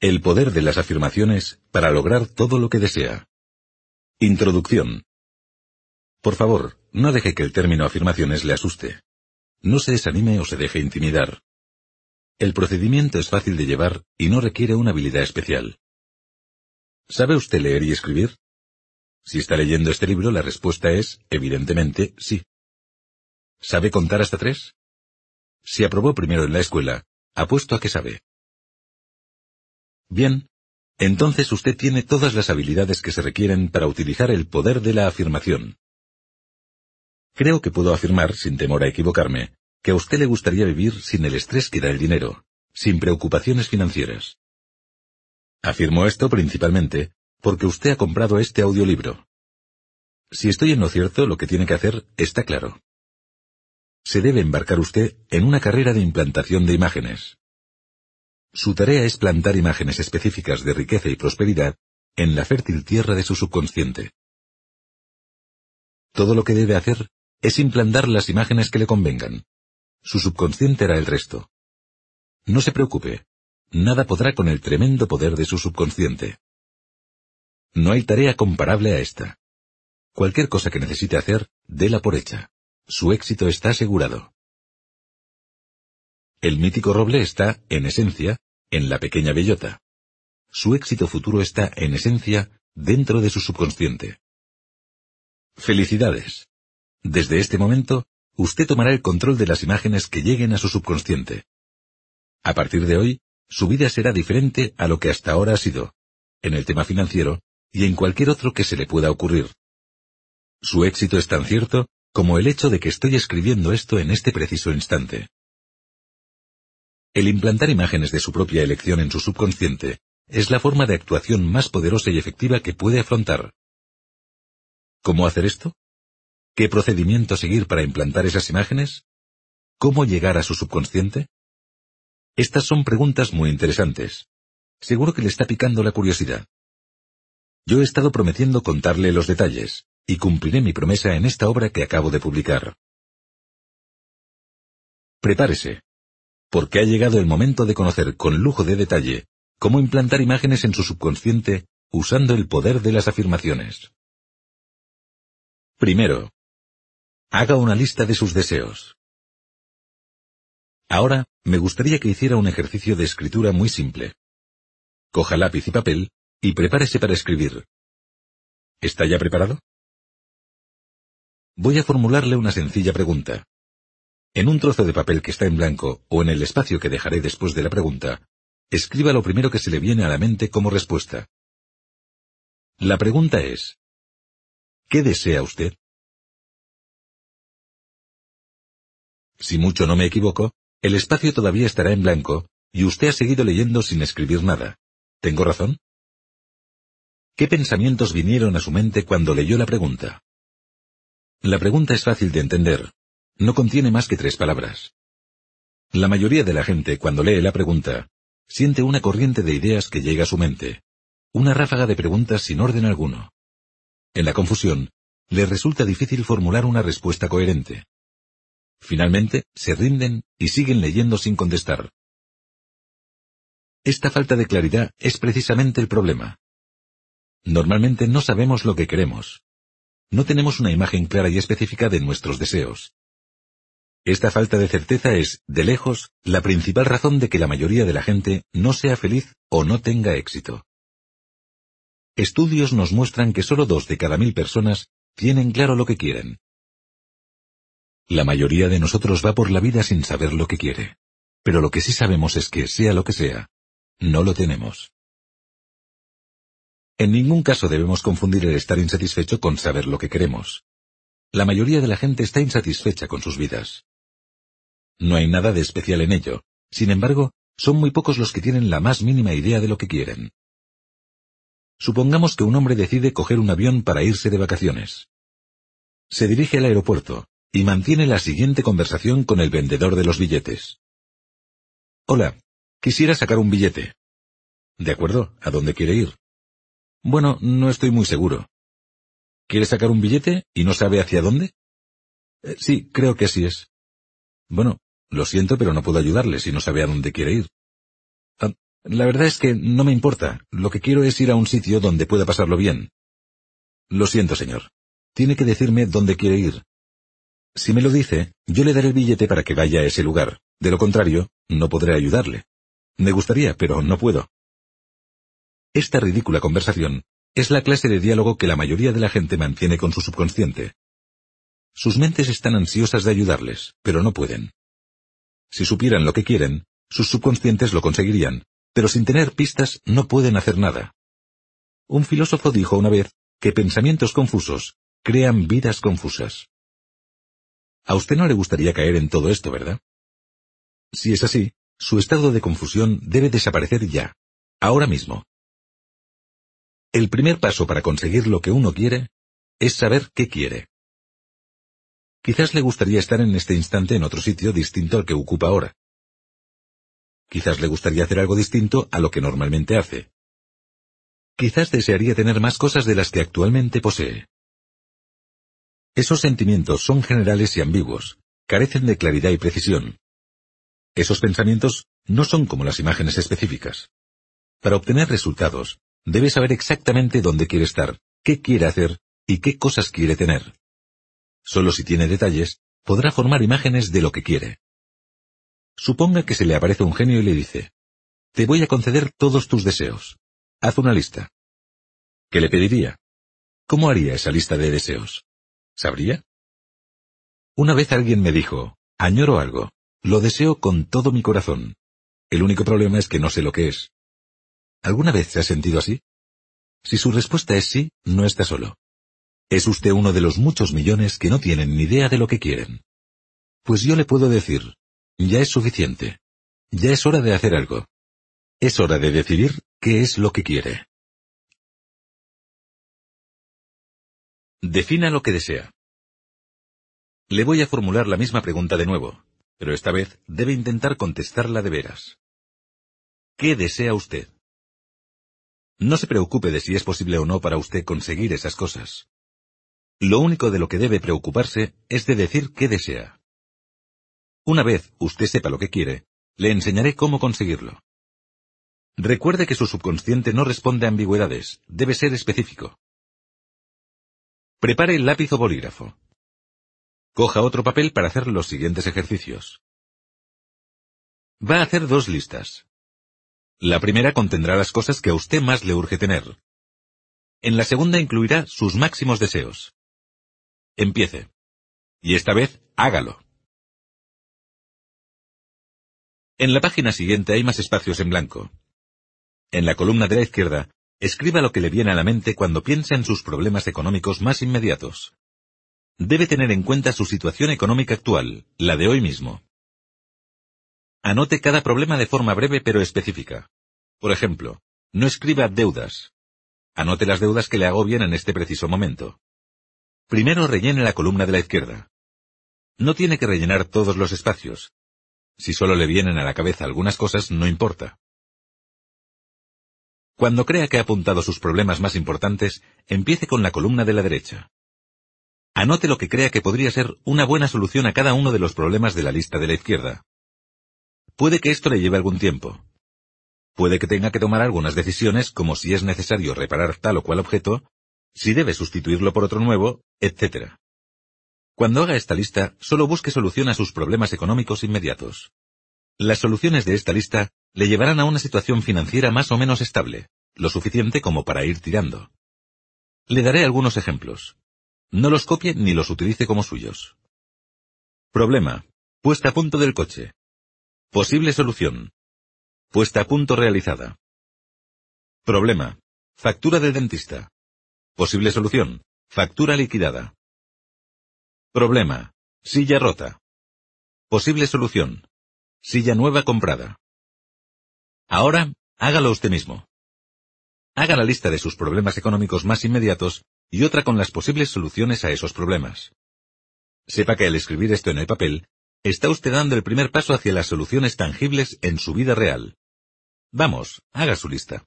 El poder de las afirmaciones para lograr todo lo que desea. Introducción. Por favor, no deje que el término afirmaciones le asuste. No se desanime o se deje intimidar. El procedimiento es fácil de llevar y no requiere una habilidad especial. ¿Sabe usted leer y escribir? Si está leyendo este libro, la respuesta es, evidentemente, sí. ¿Sabe contar hasta tres? Si aprobó primero en la escuela, apuesto a que sabe. Bien, entonces usted tiene todas las habilidades que se requieren para utilizar el poder de la afirmación. Creo que puedo afirmar, sin temor a equivocarme, que a usted le gustaría vivir sin el estrés que da el dinero, sin preocupaciones financieras. Afirmo esto principalmente porque usted ha comprado este audiolibro. Si estoy en lo cierto, lo que tiene que hacer está claro. Se debe embarcar usted en una carrera de implantación de imágenes. Su tarea es plantar imágenes específicas de riqueza y prosperidad en la fértil tierra de su subconsciente. Todo lo que debe hacer es implantar las imágenes que le convengan. Su subconsciente hará el resto. No se preocupe, nada podrá con el tremendo poder de su subconsciente. No hay tarea comparable a esta. Cualquier cosa que necesite hacer, déla por hecha. Su éxito está asegurado. El mítico roble está, en esencia, en la pequeña bellota. Su éxito futuro está, en esencia, dentro de su subconsciente. Felicidades. Desde este momento, usted tomará el control de las imágenes que lleguen a su subconsciente. A partir de hoy, su vida será diferente a lo que hasta ahora ha sido, en el tema financiero y en cualquier otro que se le pueda ocurrir. Su éxito es tan cierto como el hecho de que estoy escribiendo esto en este preciso instante. El implantar imágenes de su propia elección en su subconsciente es la forma de actuación más poderosa y efectiva que puede afrontar. ¿Cómo hacer esto? ¿Qué procedimiento seguir para implantar esas imágenes? ¿Cómo llegar a su subconsciente? Estas son preguntas muy interesantes. Seguro que le está picando la curiosidad. Yo he estado prometiendo contarle los detalles, y cumpliré mi promesa en esta obra que acabo de publicar. Prepárese, porque ha llegado el momento de conocer con lujo de detalle cómo implantar imágenes en su subconsciente usando el poder de las afirmaciones. Primero, haga una lista de sus deseos. Ahora, me gustaría que hiciera un ejercicio de escritura muy simple. Coja lápiz y papel y prepárese para escribir. ¿Está ya preparado? Voy a formularle una sencilla pregunta. En un trozo de papel que está en blanco o en el espacio que dejaré después de la pregunta, escriba lo primero que se le viene a la mente como respuesta. La pregunta es, ¿qué desea usted? Si mucho no me equivoco, el espacio todavía estará en blanco y usted ha seguido leyendo sin escribir nada. ¿Tengo razón? ¿Qué pensamientos vinieron a su mente cuando leyó la pregunta? La pregunta es fácil de entender, no contiene más que tres palabras. La mayoría de la gente, cuando lee la pregunta, siente una corriente de ideas que llega a su mente, una ráfaga de preguntas sin orden alguno. En la confusión, le resulta difícil formular una respuesta coherente. Finalmente, se rinden y siguen leyendo sin contestar. Esta falta de claridad es precisamente el problema. Normalmente no sabemos lo que queremos. No tenemos una imagen clara y específica de nuestros deseos. Esta falta de certeza es, de lejos, la principal razón de que la mayoría de la gente no sea feliz o no tenga éxito. Estudios nos muestran que solo dos de cada mil personas tienen claro lo que quieren. La mayoría de nosotros va por la vida sin saber lo que quiere. Pero lo que sí sabemos es que, sea lo que sea, no lo tenemos. En ningún caso debemos confundir el estar insatisfecho con saber lo que queremos. la mayoría de la gente está insatisfecha con sus vidas. No hay nada de especial en ello. Sin embargo, son muy pocos los que tienen la más mínima idea de lo que quieren. Supongamos que un hombre decide coger un avión para irse de vacaciones. Se dirige al aeropuerto y mantiene la siguiente conversación con el vendedor de los billetes. Hola, quisiera sacar un billete. De acuerdo, ¿a dónde quiere ir? Bueno, no estoy muy seguro. ¿Quiere sacar un billete y no sabe hacia dónde? Eh, sí, creo que así es. Bueno, lo siento, pero no puedo ayudarle si no sabe a dónde quiere ir. Ah, la verdad es que no me importa. Lo que quiero es ir a un sitio donde pueda pasarlo bien. Lo siento, señor. Tiene que decirme dónde quiere ir. Si me lo dice, yo le daré el billete para que vaya a ese lugar. De lo contrario, no podré ayudarle. Me gustaría, pero no puedo. Esta ridícula conversación es la clase de diálogo que la mayoría de la gente mantiene con su subconsciente. Sus mentes están ansiosas de ayudarles, pero no pueden. Si supieran lo que quieren, sus subconscientes lo conseguirían, pero sin tener pistas no pueden hacer nada. Un filósofo dijo una vez que pensamientos confusos crean vidas confusas. A usted no le gustaría caer en todo esto, ¿verdad? Si es así, su estado de confusión debe desaparecer ya, ahora mismo. El primer paso para conseguir lo que uno quiere es saber qué quiere. Quizás le gustaría estar en este instante en otro sitio distinto al que ocupa ahora. Quizás le gustaría hacer algo distinto a lo que normalmente hace. Quizás desearía tener más cosas de las que actualmente posee. Esos sentimientos son generales y ambiguos, carecen de claridad y precisión. Esos pensamientos no son como las imágenes específicas. Para obtener resultados, debe saber exactamente dónde quiere estar, qué quiere hacer y qué cosas quiere tener. Solo si tiene detalles, podrá formar imágenes de lo que quiere. Suponga que se le aparece un genio y le dice, Te voy a conceder todos tus deseos. Haz una lista. ¿Qué le pediría? ¿Cómo haría esa lista de deseos? ¿Sabría? Una vez alguien me dijo, añoro algo, lo deseo con todo mi corazón. El único problema es que no sé lo que es. ¿Alguna vez se ha sentido así? Si su respuesta es sí, no está solo. Es usted uno de los muchos millones que no tienen ni idea de lo que quieren. Pues yo le puedo decir, ya es suficiente. Ya es hora de hacer algo. Es hora de decidir qué es lo que quiere. Defina lo que desea. Le voy a formular la misma pregunta de nuevo, pero esta vez debe intentar contestarla de veras. ¿Qué desea usted? No se preocupe de si es posible o no para usted conseguir esas cosas. Lo único de lo que debe preocuparse es de decir qué desea. Una vez usted sepa lo que quiere, le enseñaré cómo conseguirlo. Recuerde que su subconsciente no responde a ambigüedades, debe ser específico. Prepare el lápiz o bolígrafo. Coja otro papel para hacer los siguientes ejercicios. Va a hacer dos listas. La primera contendrá las cosas que a usted más le urge tener. En la segunda incluirá sus máximos deseos. Empiece. Y esta vez, hágalo. En la página siguiente hay más espacios en blanco. En la columna de la izquierda, escriba lo que le viene a la mente cuando piensa en sus problemas económicos más inmediatos. Debe tener en cuenta su situación económica actual, la de hoy mismo. Anote cada problema de forma breve pero específica. Por ejemplo, no escriba deudas. Anote las deudas que le bien en este preciso momento. Primero rellene la columna de la izquierda. No tiene que rellenar todos los espacios. Si solo le vienen a la cabeza algunas cosas, no importa. Cuando crea que ha apuntado sus problemas más importantes, empiece con la columna de la derecha. Anote lo que crea que podría ser una buena solución a cada uno de los problemas de la lista de la izquierda. Puede que esto le lleve algún tiempo. Puede que tenga que tomar algunas decisiones como si es necesario reparar tal o cual objeto, si debe sustituirlo por otro nuevo, etc. Cuando haga esta lista, solo busque solución a sus problemas económicos inmediatos. Las soluciones de esta lista le llevarán a una situación financiera más o menos estable, lo suficiente como para ir tirando. Le daré algunos ejemplos. No los copie ni los utilice como suyos. Problema. Puesta a punto del coche. Posible solución. Puesta a punto realizada. Problema. Factura del dentista. Posible solución. Factura liquidada. Problema. Silla rota. Posible solución. Silla nueva comprada. Ahora, hágalo usted mismo. Haga la lista de sus problemas económicos más inmediatos y otra con las posibles soluciones a esos problemas. Sepa que al escribir esto en el papel, está usted dando el primer paso hacia las soluciones tangibles en su vida real. Vamos, haga su lista.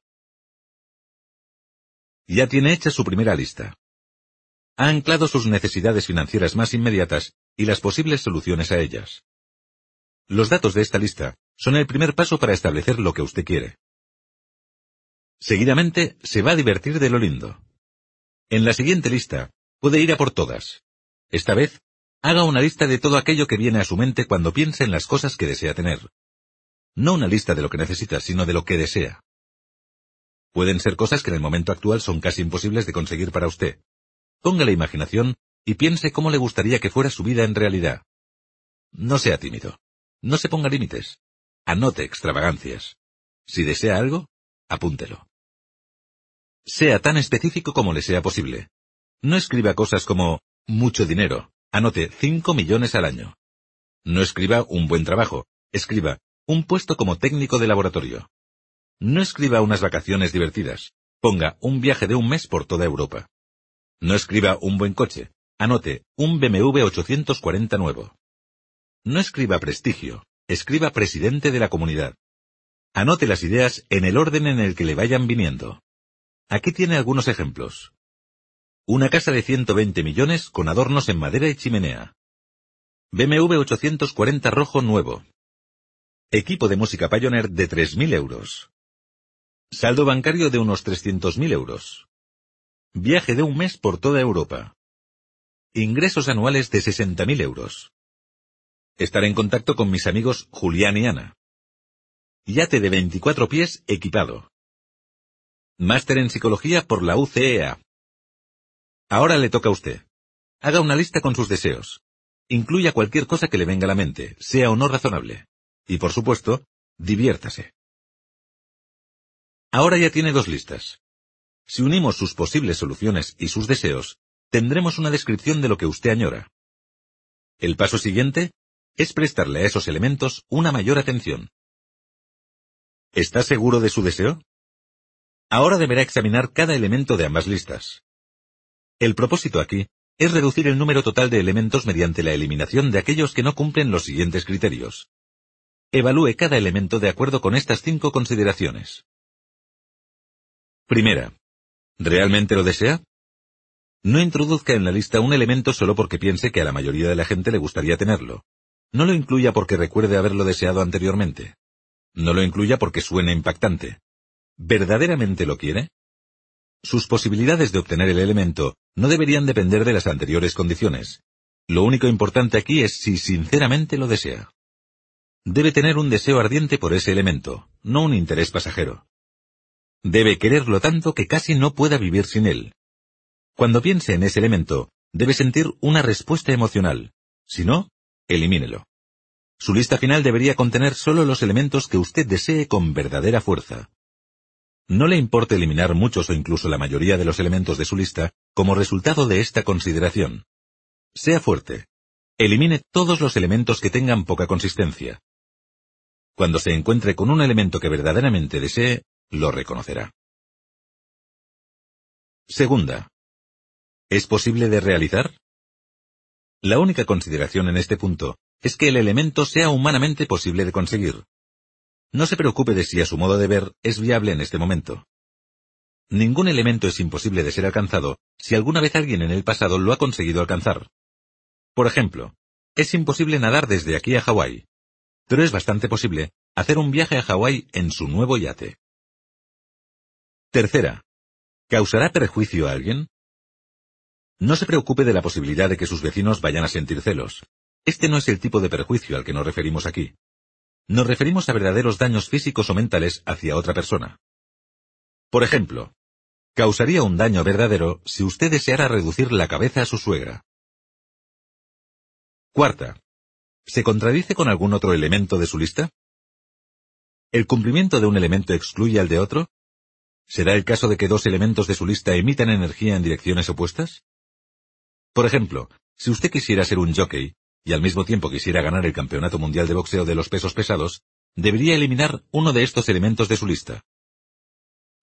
Ya tiene hecha su primera lista. Ha anclado sus necesidades financieras más inmediatas y las posibles soluciones a ellas. Los datos de esta lista son el primer paso para establecer lo que usted quiere. Seguidamente, se va a divertir de lo lindo. En la siguiente lista, puede ir a por todas. Esta vez, haga una lista de todo aquello que viene a su mente cuando piense en las cosas que desea tener. No una lista de lo que necesita, sino de lo que desea. Pueden ser cosas que en el momento actual son casi imposibles de conseguir para usted. Ponga la imaginación y piense cómo le gustaría que fuera su vida en realidad. No sea tímido. No se ponga límites. Anote extravagancias. Si desea algo, apúntelo. Sea tan específico como le sea posible. No escriba cosas como mucho dinero. Anote cinco millones al año. No escriba un buen trabajo. Escriba un puesto como técnico de laboratorio. No escriba unas vacaciones divertidas. Ponga un viaje de un mes por toda Europa. No escriba un buen coche. Anote un BMW 840 nuevo. No escriba prestigio. Escriba presidente de la comunidad. Anote las ideas en el orden en el que le vayan viniendo. Aquí tiene algunos ejemplos. Una casa de 120 millones con adornos en madera y chimenea. BMW 840 rojo nuevo. Equipo de música Pioneer de 3.000 euros. Saldo bancario de unos 300.000 euros. Viaje de un mes por toda Europa. Ingresos anuales de 60.000 euros. Estar en contacto con mis amigos Julián y Ana. Yate de 24 pies equipado. Máster en Psicología por la UCEA. Ahora le toca a usted. Haga una lista con sus deseos. Incluya cualquier cosa que le venga a la mente, sea o no razonable. Y por supuesto, diviértase. Ahora ya tiene dos listas. Si unimos sus posibles soluciones y sus deseos, tendremos una descripción de lo que usted añora. El paso siguiente es prestarle a esos elementos una mayor atención. ¿Está seguro de su deseo? Ahora deberá examinar cada elemento de ambas listas. El propósito aquí es reducir el número total de elementos mediante la eliminación de aquellos que no cumplen los siguientes criterios. Evalúe cada elemento de acuerdo con estas cinco consideraciones. Primera. ¿Realmente lo desea? No introduzca en la lista un elemento solo porque piense que a la mayoría de la gente le gustaría tenerlo. No lo incluya porque recuerde haberlo deseado anteriormente. No lo incluya porque suene impactante. ¿Verdaderamente lo quiere? Sus posibilidades de obtener el elemento no deberían depender de las anteriores condiciones. Lo único importante aquí es si sinceramente lo desea. Debe tener un deseo ardiente por ese elemento, no un interés pasajero. Debe quererlo tanto que casi no pueda vivir sin él. Cuando piense en ese elemento, debe sentir una respuesta emocional. Si no, elimínelo. Su lista final debería contener solo los elementos que usted desee con verdadera fuerza. No le importa eliminar muchos o incluso la mayoría de los elementos de su lista como resultado de esta consideración. Sea fuerte. Elimine todos los elementos que tengan poca consistencia. Cuando se encuentre con un elemento que verdaderamente desee, lo reconocerá. Segunda. ¿Es posible de realizar? La única consideración en este punto es que el elemento sea humanamente posible de conseguir. No se preocupe de si a su modo de ver es viable en este momento. Ningún elemento es imposible de ser alcanzado si alguna vez alguien en el pasado lo ha conseguido alcanzar. Por ejemplo, es imposible nadar desde aquí a Hawái, pero es bastante posible hacer un viaje a Hawái en su nuevo yate. Tercera, ¿causará perjuicio a alguien? No se preocupe de la posibilidad de que sus vecinos vayan a sentir celos. Este no es el tipo de perjuicio al que nos referimos aquí. Nos referimos a verdaderos daños físicos o mentales hacia otra persona. Por ejemplo, causaría un daño verdadero si usted deseara reducir la cabeza a su suegra. Cuarta. ¿Se contradice con algún otro elemento de su lista? ¿El cumplimiento de un elemento excluye al de otro? ¿Será el caso de que dos elementos de su lista emitan energía en direcciones opuestas? Por ejemplo, Si usted quisiera ser un jockey, y al mismo tiempo quisiera ganar el Campeonato Mundial de Boxeo de los Pesos Pesados, debería eliminar uno de estos elementos de su lista.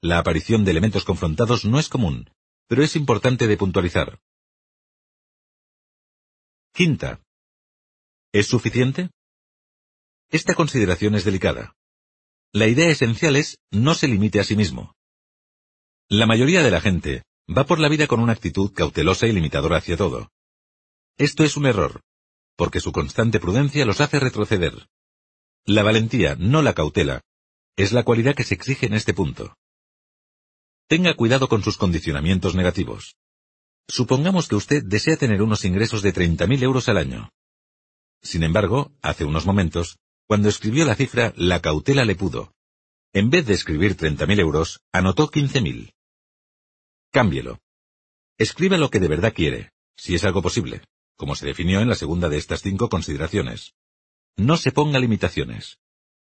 La aparición de elementos confrontados no es común, pero es importante de puntualizar. Quinta. ¿Es suficiente? Esta consideración es delicada. La idea esencial es no se limite a sí mismo. La mayoría de la gente va por la vida con una actitud cautelosa y limitadora hacia todo. Esto es un error, porque su constante prudencia los hace retroceder. La valentía, no la cautela, es la cualidad que se exige en este punto. Tenga cuidado con sus condicionamientos negativos. Supongamos que usted desea tener unos ingresos de 30.000 euros al año. Sin embargo, hace unos momentos, cuando escribió la cifra, la cautela le pudo. En vez de escribir 30.000 euros, anotó 15.000. Cámbielo. Escriba lo que de verdad quiere, si es algo posible, como se definió en la segunda de estas cinco consideraciones. No se ponga limitaciones.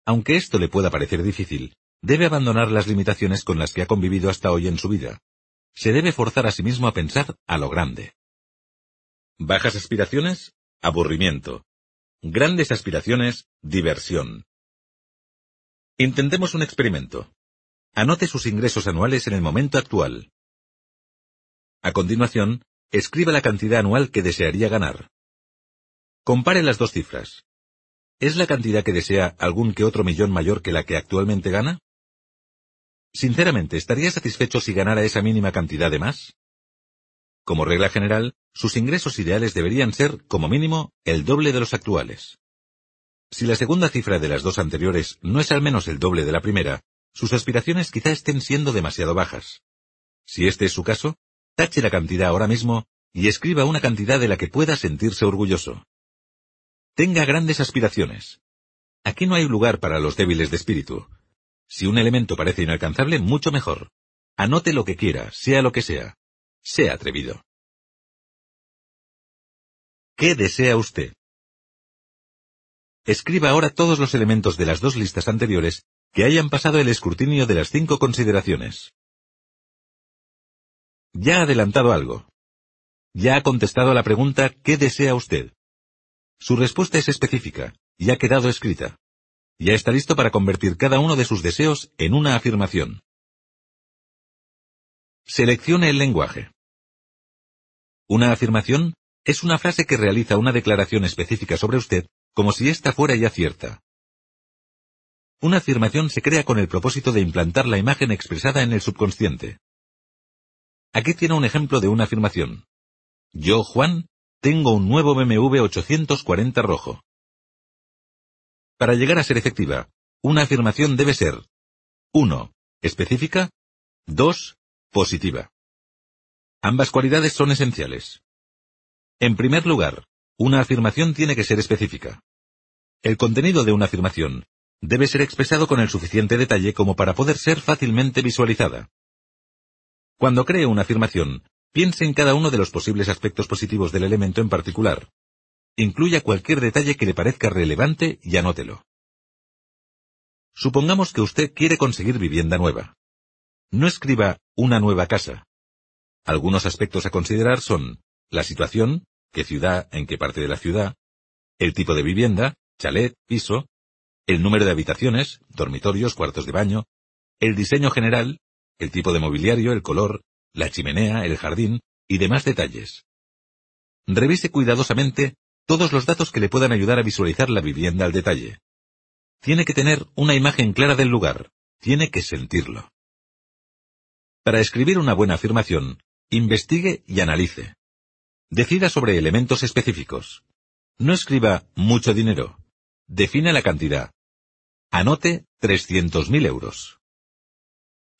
Aunque esto le pueda parecer difícil, debe abandonar las limitaciones con las que ha convivido hasta hoy en su vida. Se debe forzar a sí mismo a pensar a lo grande. Bajas aspiraciones, aburrimiento. Grandes aspiraciones, diversión. Intentemos un experimento. Anote sus ingresos anuales en el momento actual. A continuación, escriba la cantidad anual que desearía ganar. Compare las dos cifras. ¿Es la cantidad que desea algún que otro millón mayor que la que actualmente gana? Sinceramente, ¿estaría satisfecho si ganara esa mínima cantidad de más? Como regla general, sus ingresos ideales deberían ser, como mínimo, el doble de los actuales. Si la segunda cifra de las dos anteriores no es al menos el doble de la primera, sus aspiraciones quizá estén siendo demasiado bajas. Si este es su caso, tache la cantidad ahora mismo y escriba una cantidad de la que pueda sentirse orgulloso. Tenga grandes aspiraciones. Aquí no hay lugar para los débiles de espíritu. Si un elemento parece inalcanzable, mucho mejor. Anote lo que quiera, sea lo que sea. Sea atrevido. ¿Qué desea usted? Escriba ahora todos los elementos de las dos listas anteriores que hayan pasado el escrutinio de las cinco consideraciones. Ya ha adelantado algo. Ya ha contestado a la pregunta ¿qué desea usted? Su respuesta es específica, y ha quedado escrita. Ya está listo para convertir cada uno de sus deseos en una afirmación. Seleccione el lenguaje. Una afirmación es una frase que realiza una declaración específica sobre usted como si ésta fuera ya cierta. Una afirmación se crea con el propósito de implantar la imagen expresada en el subconsciente. Aquí tiene un ejemplo de una afirmación. Yo, Juan, tengo un nuevo BMW 840 rojo. Para llegar a ser efectiva, una afirmación debe ser 1. Específica 2. Positiva. Ambas cualidades son esenciales. En primer lugar, una afirmación tiene que ser específica. El contenido de una afirmación debe ser expresado con el suficiente detalle como para poder ser fácilmente visualizada. Cuando cree una afirmación, Piense en cada uno de los posibles aspectos positivos del elemento en particular. Incluya cualquier detalle que le parezca relevante y anótelo. Supongamos que usted quiere conseguir vivienda nueva. No escriba una nueva casa. Algunos aspectos a considerar son la situación, qué ciudad, en qué parte de la ciudad, el tipo de vivienda, chalet, piso, el número de habitaciones, dormitorios, cuartos de baño, el diseño general, el tipo de mobiliario, el color, la chimenea, el jardín y demás detalles. Revise cuidadosamente todos los datos que le puedan ayudar a visualizar la vivienda al detalle. Tiene que tener una imagen clara del lugar, tiene que sentirlo. Para escribir una buena afirmación, investigue y analice. Decida sobre elementos específicos. No escriba mucho dinero. Define la cantidad. Anote 300.000 euros.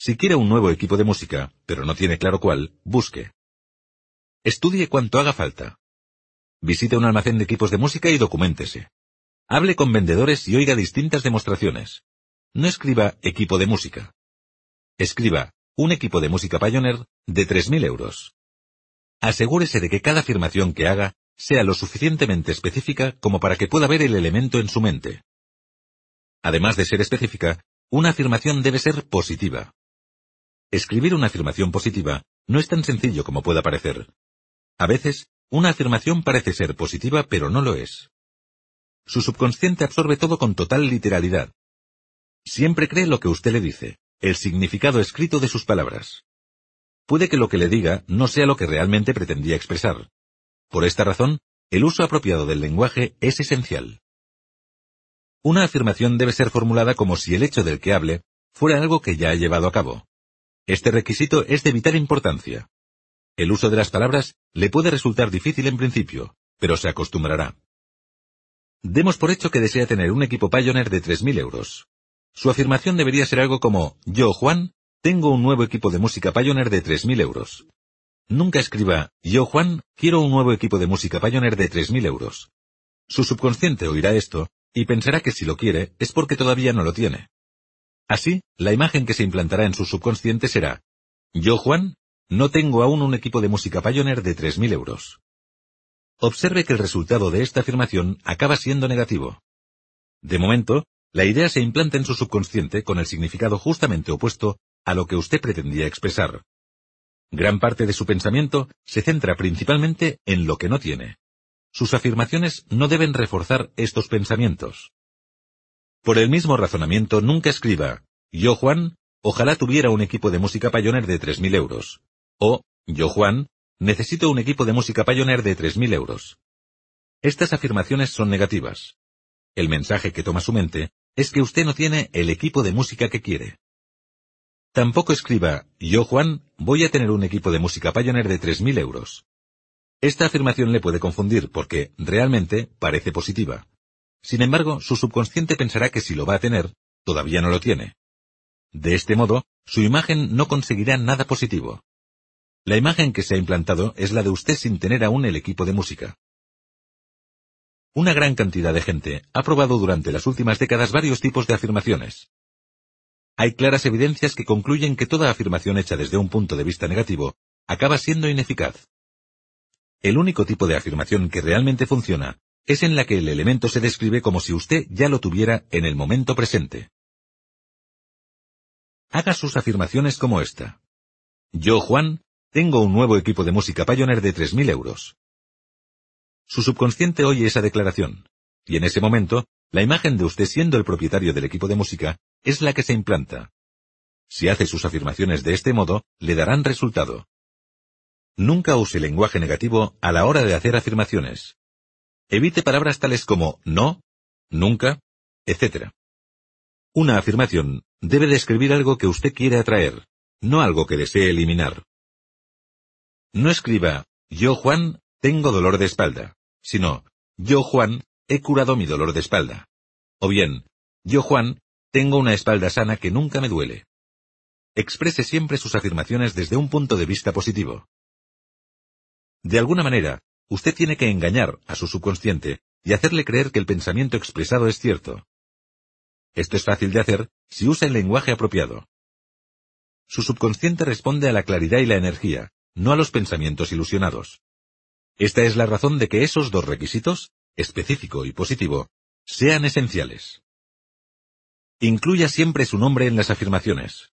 Si quiere un nuevo equipo de música, pero no tiene claro cuál, busque. Estudie cuanto haga falta. Visite un almacén de equipos de música y documentese. Hable con vendedores y oiga distintas demostraciones. No escriba equipo de música. Escriba un equipo de música Pioneer de 3.000 euros. Asegúrese de que cada afirmación que haga sea lo suficientemente específica como para que pueda ver el elemento en su mente. Además de ser específica, una afirmación debe ser positiva. Escribir una afirmación positiva no es tan sencillo como pueda parecer. A veces, una afirmación parece ser positiva pero no lo es. Su subconsciente absorbe todo con total literalidad. Siempre cree lo que usted le dice, el significado escrito de sus palabras. Puede que lo que le diga no sea lo que realmente pretendía expresar. Por esta razón, el uso apropiado del lenguaje es esencial. Una afirmación debe ser formulada como si el hecho del que hable fuera algo que ya ha llevado a cabo. Este requisito es de vital importancia. El uso de las palabras le puede resultar difícil en principio, pero se acostumbrará. Demos por hecho que desea tener un equipo Pioneer de 3.000 euros. Su afirmación debería ser algo como, yo, Juan, tengo un nuevo equipo de música Pioneer de 3.000 euros. Nunca escriba, yo, Juan, quiero un nuevo equipo de música Pioneer de 3.000 euros. Su subconsciente oirá esto y pensará que si lo quiere es porque todavía no lo tiene. Así, la imagen que se implantará en su subconsciente será, yo, Juan, no tengo aún un equipo de música Pioneer de 3.000 euros. Observe que el resultado de esta afirmación acaba siendo negativo. De momento, la idea se implanta en su subconsciente con el significado justamente opuesto a lo que usted pretendía expresar. Gran parte de su pensamiento se centra principalmente en lo que no tiene. Sus afirmaciones no deben reforzar estos pensamientos. Por el mismo razonamiento, nunca escriba, yo Juan, ojalá tuviera un equipo de música Pioneer de 3.000 euros. O, yo Juan, necesito un equipo de música Pioneer de 3.000 euros. Estas afirmaciones son negativas. El mensaje que toma su mente es que usted no tiene el equipo de música que quiere. Tampoco escriba, yo Juan, voy a tener un equipo de música Pioneer de 3.000 euros. Esta afirmación le puede confundir porque, realmente, parece positiva. Sin embargo, su subconsciente pensará que si lo va a tener, todavía no lo tiene. De este modo, su imagen no conseguirá nada positivo. La imagen que se ha implantado es la de usted sin tener aún el equipo de música. Una gran cantidad de gente ha probado durante las últimas décadas varios tipos de afirmaciones. Hay claras evidencias que concluyen que toda afirmación hecha desde un punto de vista negativo acaba siendo ineficaz. El único tipo de afirmación que realmente funciona es en la que el elemento se describe como si usted ya lo tuviera en el momento presente. Haga sus afirmaciones como esta. Yo, Juan, tengo un nuevo equipo de música Pioneer de 3.000 euros. Su subconsciente oye esa declaración, y en ese momento, la imagen de usted siendo el propietario del equipo de música es la que se implanta. Si hace sus afirmaciones de este modo, le darán resultado. Nunca use lenguaje negativo a la hora de hacer afirmaciones. Evite palabras tales como no, nunca, etc. Una afirmación debe describir algo que usted quiere atraer, no algo que desee eliminar. No escriba, yo Juan, tengo dolor de espalda, sino, yo Juan, he curado mi dolor de espalda. O bien, yo Juan, tengo una espalda sana que nunca me duele. Exprese siempre sus afirmaciones desde un punto de vista positivo. De alguna manera, usted tiene que engañar a su subconsciente y hacerle creer que el pensamiento expresado es cierto. Esto es fácil de hacer si usa el lenguaje apropiado. Su subconsciente responde a la claridad y la energía, no a los pensamientos ilusionados. Esta es la razón de que esos dos requisitos, específico y positivo, sean esenciales. Incluya siempre su nombre en las afirmaciones.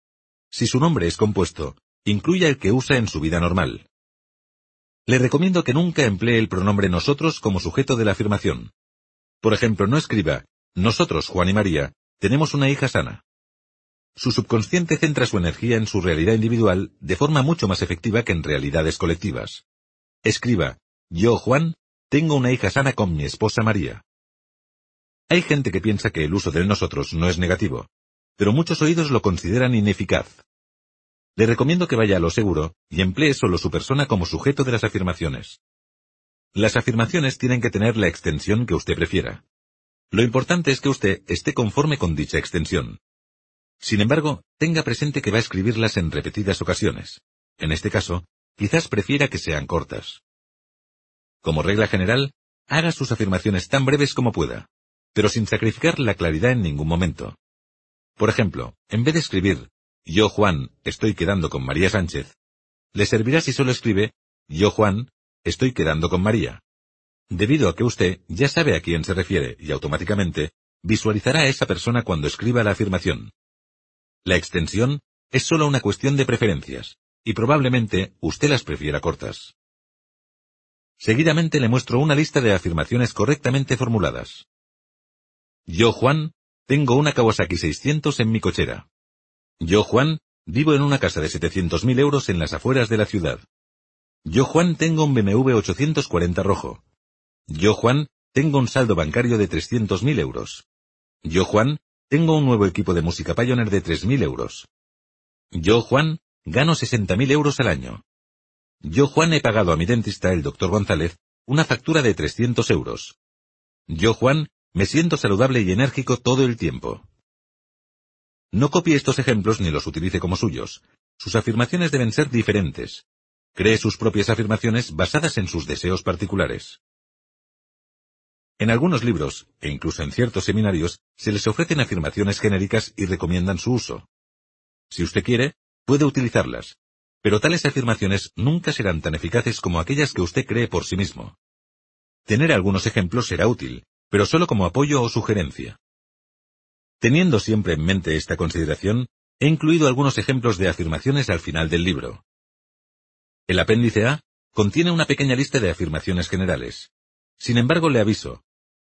Si su nombre es compuesto, incluya el que usa en su vida normal. Le recomiendo que nunca emplee el pronombre nosotros como sujeto de la afirmación. Por ejemplo, no escriba, nosotros, Juan y María, tenemos una hija sana. Su subconsciente centra su energía en su realidad individual de forma mucho más efectiva que en realidades colectivas. Escriba, yo, Juan, tengo una hija sana con mi esposa María. Hay gente que piensa que el uso del nosotros no es negativo, pero muchos oídos lo consideran ineficaz. Le recomiendo que vaya a lo seguro y emplee solo su persona como sujeto de las afirmaciones. Las afirmaciones tienen que tener la extensión que usted prefiera. Lo importante es que usted esté conforme con dicha extensión. Sin embargo, tenga presente que va a escribirlas en repetidas ocasiones. En este caso, quizás prefiera que sean cortas. Como regla general, haga sus afirmaciones tan breves como pueda, pero sin sacrificar la claridad en ningún momento. Por ejemplo, en vez de escribir yo Juan estoy quedando con María Sánchez, le servirá si solo escribe Yo Juan estoy quedando con María. Debido a que usted ya sabe a quién se refiere y automáticamente visualizará a esa persona cuando escriba la afirmación. La extensión es solo una cuestión de preferencias, y probablemente usted las prefiera cortas. Seguidamente le muestro una lista de afirmaciones correctamente formuladas. Yo, Juan, tengo una Kawasaki 600 en mi cochera. Yo, Juan, vivo en una casa de 700.000 euros en las afueras de la ciudad. Yo, Juan, tengo un BMW 840 rojo. Yo, Juan, tengo un saldo bancario de 300.000 euros. Yo, Juan, tengo un nuevo equipo de música Pioneer de 3.000 euros. Yo, Juan, gano 60.000 euros al año. Yo, Juan, he pagado a mi dentista, el doctor González, una factura de 300 euros. Yo, Juan, me siento saludable y enérgico todo el tiempo. No copie estos ejemplos ni los utilice como suyos. Sus afirmaciones deben ser diferentes. Cree sus propias afirmaciones basadas en sus deseos particulares. En algunos libros, e incluso en ciertos seminarios, se les ofrecen afirmaciones genéricas y recomiendan su uso. Si usted quiere, puede utilizarlas, pero tales afirmaciones nunca serán tan eficaces como aquellas que usted cree por sí mismo. Tener algunos ejemplos será útil, pero solo como apoyo o sugerencia. Teniendo siempre en mente esta consideración, he incluido algunos ejemplos de afirmaciones al final del libro. El apéndice A contiene una pequeña lista de afirmaciones generales. Sin embargo, le aviso,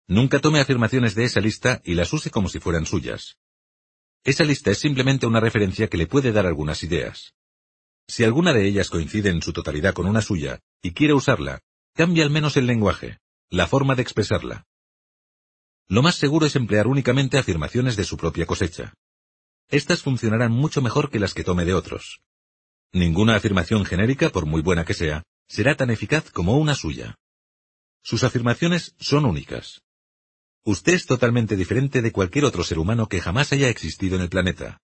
nunca tome afirmaciones de esa lista y las use como si fueran suyas. Esa lista es simplemente una referencia que le puede dar algunas ideas. Si alguna de ellas coincide en su totalidad con una suya y quiere usarla, cambie al menos el lenguaje, la forma de expresarla. Lo más seguro es emplear únicamente afirmaciones de su propia cosecha. Estas funcionarán mucho mejor que las que tome de otros. Ninguna afirmación genérica, por muy buena que sea, será tan eficaz como una suya. Sus afirmaciones son únicas. Usted es totalmente diferente de cualquier otro ser humano que jamás haya existido en el planeta.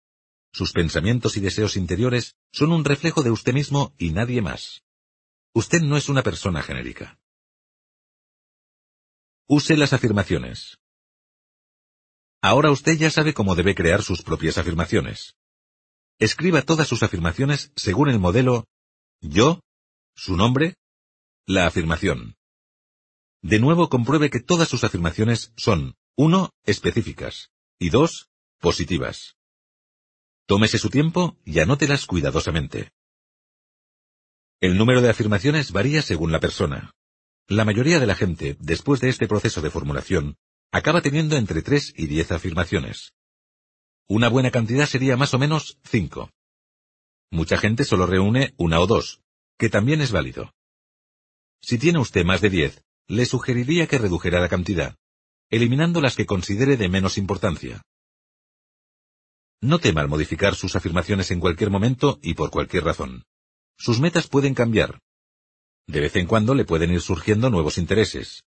Sus pensamientos y deseos interiores son un reflejo de usted mismo y nadie más. Usted no es una persona genérica. Use las afirmaciones. Ahora usted ya sabe cómo debe crear sus propias afirmaciones. Escriba todas sus afirmaciones según el modelo yo, su nombre, la afirmación. De nuevo compruebe que todas sus afirmaciones son, uno, específicas, y dos, positivas. Tómese su tiempo y anótelas cuidadosamente. El número de afirmaciones varía según la persona. La mayoría de la gente, después de este proceso de formulación, acaba teniendo entre tres y diez afirmaciones. Una buena cantidad sería más o menos cinco. Mucha gente solo reúne una o dos, que también es válido. Si tiene usted más de diez, le sugeriría que redujera la cantidad, eliminando las que considere de menos importancia. No tema al modificar sus afirmaciones en cualquier momento y por cualquier razón. Sus metas pueden cambiar. De vez en cuando le pueden ir surgiendo nuevos intereses.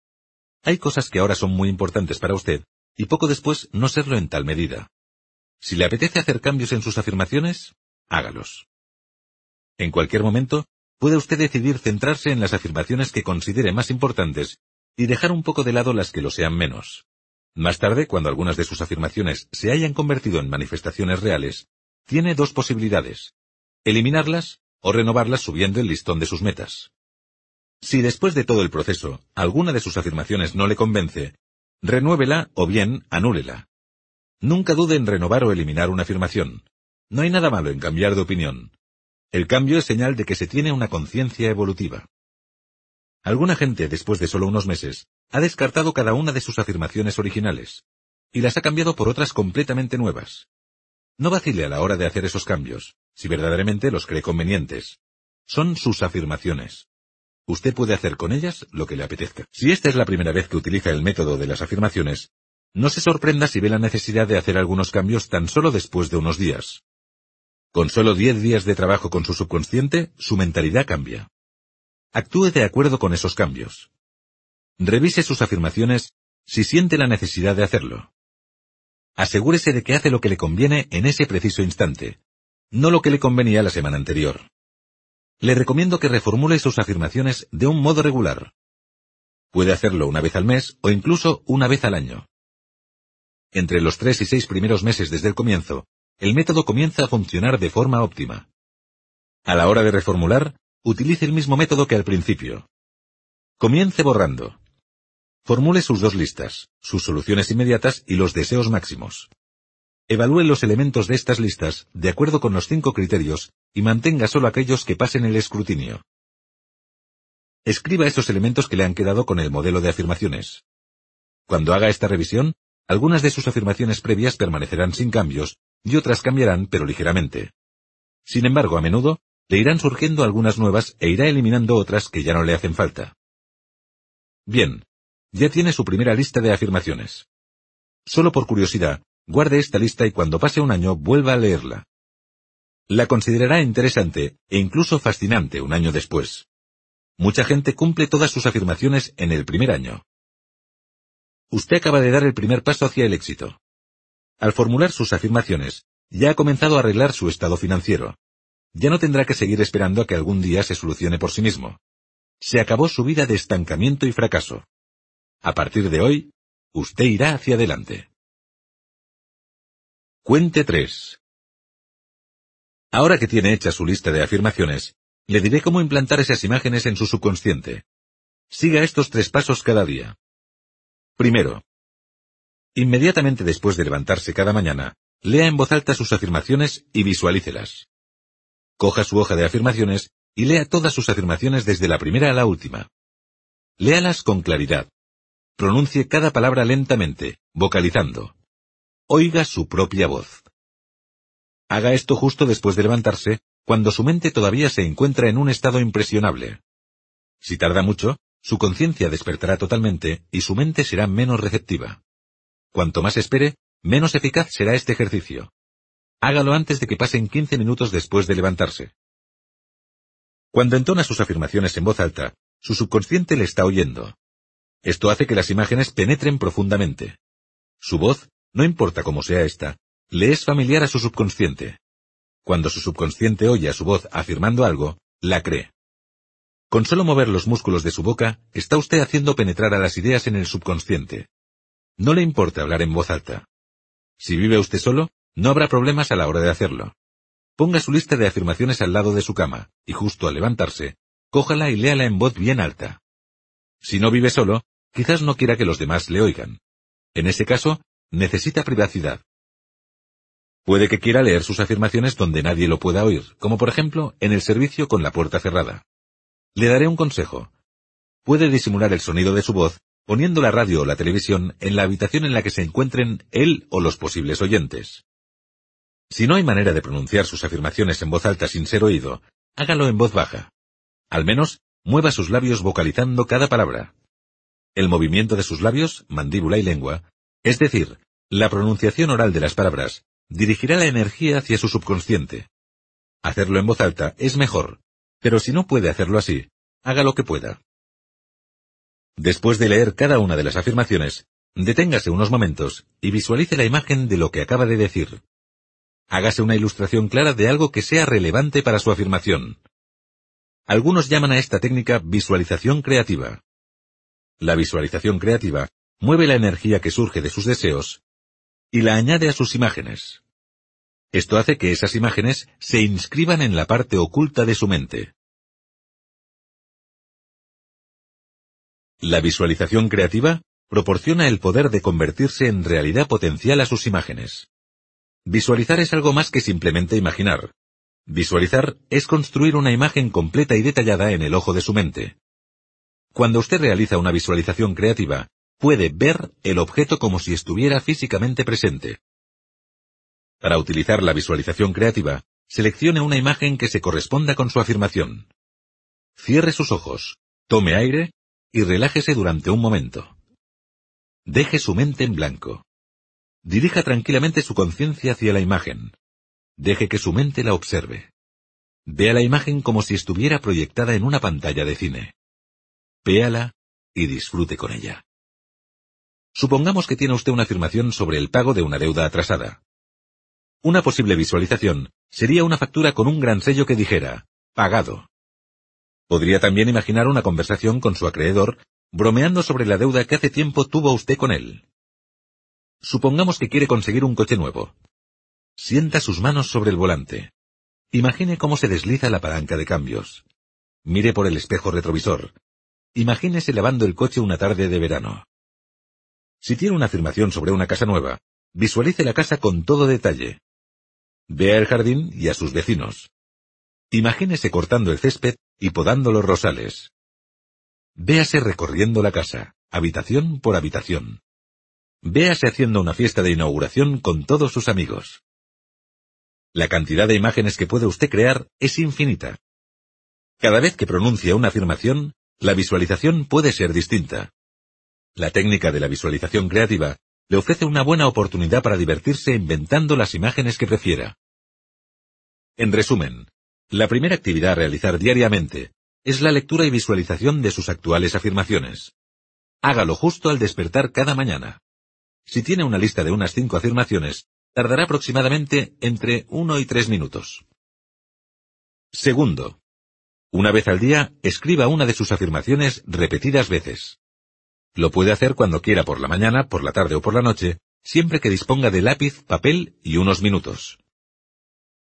Hay cosas que ahora son muy importantes para usted, y poco después no serlo en tal medida. Si le apetece hacer cambios en sus afirmaciones, hágalos. En cualquier momento, puede usted decidir centrarse en las afirmaciones que considere más importantes y dejar un poco de lado las que lo sean menos. Más tarde, cuando algunas de sus afirmaciones se hayan convertido en manifestaciones reales, tiene dos posibilidades. Eliminarlas o renovarlas subiendo el listón de sus metas. Si después de todo el proceso alguna de sus afirmaciones no le convence, renuévela o bien anúlela. Nunca dude en renovar o eliminar una afirmación. No hay nada malo en cambiar de opinión. El cambio es señal de que se tiene una conciencia evolutiva. Alguna gente, después de solo unos meses, ha descartado cada una de sus afirmaciones originales, y las ha cambiado por otras completamente nuevas. No vacile a la hora de hacer esos cambios, si verdaderamente los cree convenientes. Son sus afirmaciones. Usted puede hacer con ellas lo que le apetezca. Si esta es la primera vez que utiliza el método de las afirmaciones, no se sorprenda si ve la necesidad de hacer algunos cambios tan solo después de unos días. Con solo diez días de trabajo con su subconsciente, su mentalidad cambia. Actúe de acuerdo con esos cambios. Revise sus afirmaciones si siente la necesidad de hacerlo. Asegúrese de que hace lo que le conviene en ese preciso instante, no lo que le convenía la semana anterior. Le recomiendo que reformule sus afirmaciones de un modo regular. Puede hacerlo una vez al mes o incluso una vez al año. Entre los tres y seis primeros meses desde el comienzo, el método comienza a funcionar de forma óptima. A la hora de reformular, utilice el mismo método que al principio. Comience borrando. Formule sus dos listas, sus soluciones inmediatas y los deseos máximos. Evalúe los elementos de estas listas de acuerdo con los cinco criterios y mantenga solo aquellos que pasen el escrutinio. escriba esos elementos que le han quedado con el modelo de afirmaciones. Cuando haga esta revisión, algunas de sus afirmaciones previas permanecerán sin cambios y otras cambiarán, pero ligeramente. Sin embargo, a menudo, le irán surgiendo algunas nuevas e irá eliminando otras que ya no le hacen falta. Bien, ya tiene su primera lista de afirmaciones. Solo por curiosidad, guarde esta lista y cuando pase un año vuelva a leerla. La considerará interesante e incluso fascinante un año después. Mucha gente cumple todas sus afirmaciones en el primer año. Usted acaba de dar el primer paso hacia el éxito. Al formular sus afirmaciones, ya ha comenzado a arreglar su estado financiero. Ya no tendrá que seguir esperando a que algún día se solucione por sí mismo. Se acabó su vida de estancamiento y fracaso. A partir de hoy, usted irá hacia adelante. Cuente 3. Ahora que tiene hecha su lista de afirmaciones, le diré cómo implantar esas imágenes en su subconsciente. Siga estos tres pasos cada día. Primero, inmediatamente después de levantarse cada mañana, lea en voz alta sus afirmaciones y visualícelas. Coja su hoja de afirmaciones y lea todas sus afirmaciones desde la primera a la última. Léalas con claridad. Pronuncie cada palabra lentamente, vocalizando. Oiga su propia voz. Haga esto justo después de levantarse, cuando su mente todavía se encuentra en un estado impresionable. Si tarda mucho, su conciencia despertará totalmente y su mente será menos receptiva. Cuanto más espere, menos eficaz será este ejercicio. Hágalo antes de que pasen 15 minutos después de levantarse. Cuando entona sus afirmaciones en voz alta, su subconsciente le está oyendo. Esto hace que las imágenes penetren profundamente. Su voz, no importa cómo sea esta, le es familiar a su subconsciente. Cuando su subconsciente oye a su voz afirmando algo, la cree. Con solo mover los músculos de su boca, está usted haciendo penetrar a las ideas en el subconsciente. No le importa hablar en voz alta. Si vive usted solo, no habrá problemas a la hora de hacerlo. Ponga su lista de afirmaciones al lado de su cama, y justo al levantarse, cójala y léala en voz bien alta. Si no vive solo, quizás no quiera que los demás le oigan. En ese caso, necesita privacidad. Puede que quiera leer sus afirmaciones donde nadie lo pueda oír, como por ejemplo en el servicio con la puerta cerrada. Le daré un consejo. Puede disimular el sonido de su voz poniendo la radio o la televisión en la habitación en la que se encuentren él o los posibles oyentes. Si no hay manera de pronunciar sus afirmaciones en voz alta sin ser oído, hágalo en voz baja. Al menos, mueva sus labios vocalizando cada palabra. El movimiento de sus labios, mandíbula y lengua, es decir, la pronunciación oral de las palabras, dirigirá la energía hacia su subconsciente. Hacerlo en voz alta es mejor, pero si no puede hacerlo así, haga lo que pueda. Después de leer cada una de las afirmaciones, deténgase unos momentos y visualice la imagen de lo que acaba de decir. Hágase una ilustración clara de algo que sea relevante para su afirmación. Algunos llaman a esta técnica visualización creativa. La visualización creativa mueve la energía que surge de sus deseos y la añade a sus imágenes. Esto hace que esas imágenes se inscriban en la parte oculta de su mente. La visualización creativa proporciona el poder de convertirse en realidad potencial a sus imágenes. Visualizar es algo más que simplemente imaginar. Visualizar es construir una imagen completa y detallada en el ojo de su mente. Cuando usted realiza una visualización creativa, puede ver el objeto como si estuviera físicamente presente. Para utilizar la visualización creativa, seleccione una imagen que se corresponda con su afirmación. Cierre sus ojos, tome aire y relájese durante un momento. Deje su mente en blanco. Dirija tranquilamente su conciencia hacia la imagen. Deje que su mente la observe. Vea la imagen como si estuviera proyectada en una pantalla de cine. Véala y disfrute con ella. Supongamos que tiene usted una afirmación sobre el pago de una deuda atrasada. Una posible visualización sería una factura con un gran sello que dijera, pagado. Podría también imaginar una conversación con su acreedor, bromeando sobre la deuda que hace tiempo tuvo usted con él. Supongamos que quiere conseguir un coche nuevo. Sienta sus manos sobre el volante. Imagine cómo se desliza la palanca de cambios. Mire por el espejo retrovisor. Imagínese lavando el coche una tarde de verano. Si tiene una afirmación sobre una casa nueva, visualice la casa con todo detalle. Vea el jardín y a sus vecinos. Imagínese cortando el césped y podando los rosales. véase recorriendo la casa, habitación por habitación. Véase haciendo una fiesta de inauguración con todos sus amigos. La cantidad de imágenes que puede usted crear es infinita. Cada vez que pronuncia una afirmación, la visualización puede ser distinta. La técnica de la visualización creativa le ofrece una buena oportunidad para divertirse inventando las imágenes que prefiera. En resumen, la primera actividad a realizar diariamente es la lectura y visualización de sus actuales afirmaciones. Hágalo justo al despertar cada mañana. Si tiene una lista de unas cinco afirmaciones, tardará aproximadamente entre uno y tres minutos. Segundo. Una vez al día, escriba una de sus afirmaciones repetidas veces. Lo puede hacer cuando quiera por la mañana, por la tarde o por la noche, siempre que disponga de lápiz, papel y unos minutos.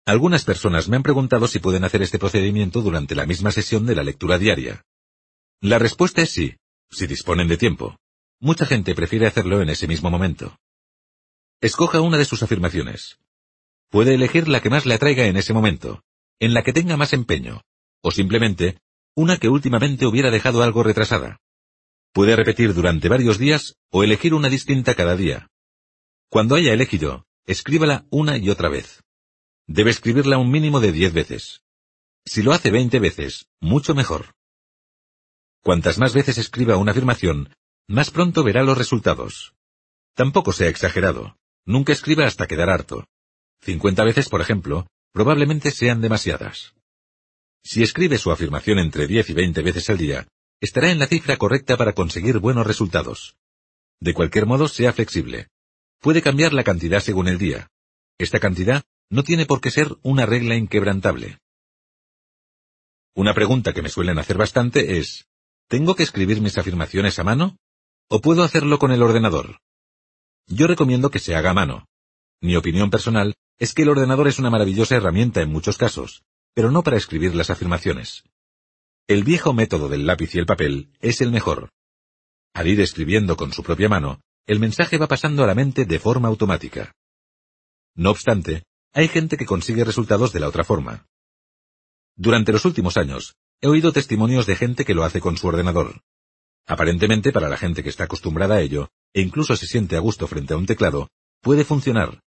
Algunas personas me han preguntado si pueden hacer este procedimiento durante la misma sesión de la lectura diaria. La respuesta es sí, si disponen de tiempo. Mucha gente prefiere hacerlo en ese mismo momento. Escoja una de sus afirmaciones. Puede elegir la que más le atraiga en ese momento, en la que tenga más empeño, o simplemente una que últimamente hubiera dejado algo retrasada. Puede repetir durante varios días o elegir una distinta cada día. Cuando haya elegido, escríbala una y otra vez. Debe escribirla un mínimo de diez veces. Si lo hace veinte veces, mucho mejor. Cuantas más veces escriba una afirmación, más pronto verá los resultados. Tampoco sea exagerado. Nunca escriba hasta quedar harto. Cincuenta veces, por ejemplo, probablemente sean demasiadas. Si escribe su afirmación entre diez y veinte veces al día, estará en la cifra correcta para conseguir buenos resultados. De cualquier modo, sea flexible. Puede cambiar la cantidad según el día. Esta cantidad no tiene por qué ser una regla inquebrantable. Una pregunta que me suelen hacer bastante es, ¿tengo que escribir mis afirmaciones a mano? ¿O puedo hacerlo con el ordenador? Yo recomiendo que se haga a mano. Mi opinión personal es que el ordenador es una maravillosa herramienta en muchos casos, pero no para escribir las afirmaciones. El viejo método del lápiz y el papel es el mejor. Al ir escribiendo con su propia mano, el mensaje va pasando a la mente de forma automática. No obstante, hay gente que consigue resultados de la otra forma. Durante los últimos años, he oído testimonios de gente que lo hace con su ordenador. Aparentemente para la gente que está acostumbrada a ello, e incluso se siente a gusto frente a un teclado, puede funcionar.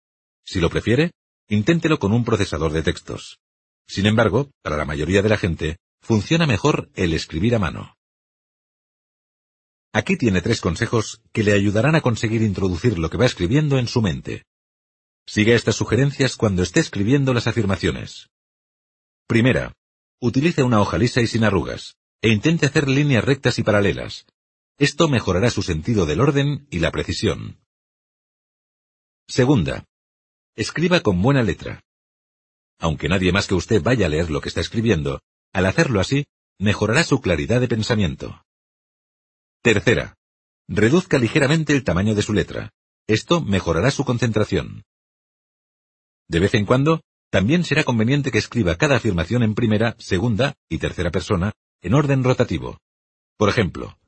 Si lo prefiere, inténtelo con un procesador de textos. Sin embargo, para la mayoría de la gente, funciona mejor el escribir a mano. Aquí tiene tres consejos que le ayudarán a conseguir introducir lo que va escribiendo en su mente. Siga estas sugerencias cuando esté escribiendo las afirmaciones. Primera, utilice una hoja lisa y sin arrugas, e intente hacer líneas rectas y paralelas. Esto mejorará su sentido del orden y la precisión. Segunda, escriba con buena letra. Aunque nadie más que usted vaya a leer lo que está escribiendo, al hacerlo así, mejorará su claridad de pensamiento. Tercera, reduzca ligeramente el tamaño de su letra. Esto mejorará su concentración. De vez en cuando, también será conveniente que escriba cada afirmación en primera, segunda y tercera persona, en orden rotativo. Por ejemplo,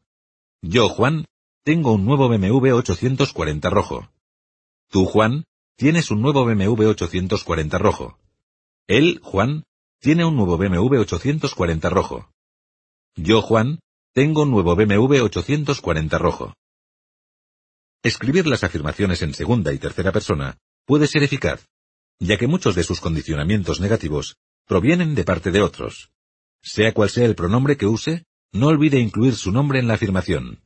yo, Juan, tengo un nuevo BMW 840 rojo. Tú, Juan, tienes un nuevo BMW 840 rojo. Él, Juan, tiene un nuevo BMW 840 rojo. Yo, Juan, tengo un nuevo BMW 840 rojo. Escribir las afirmaciones en segunda y tercera persona puede ser eficaz, ya que muchos de sus condicionamientos negativos provienen de parte de otros. Sea cual sea el pronombre que use, no olvide incluir su nombre en la afirmación.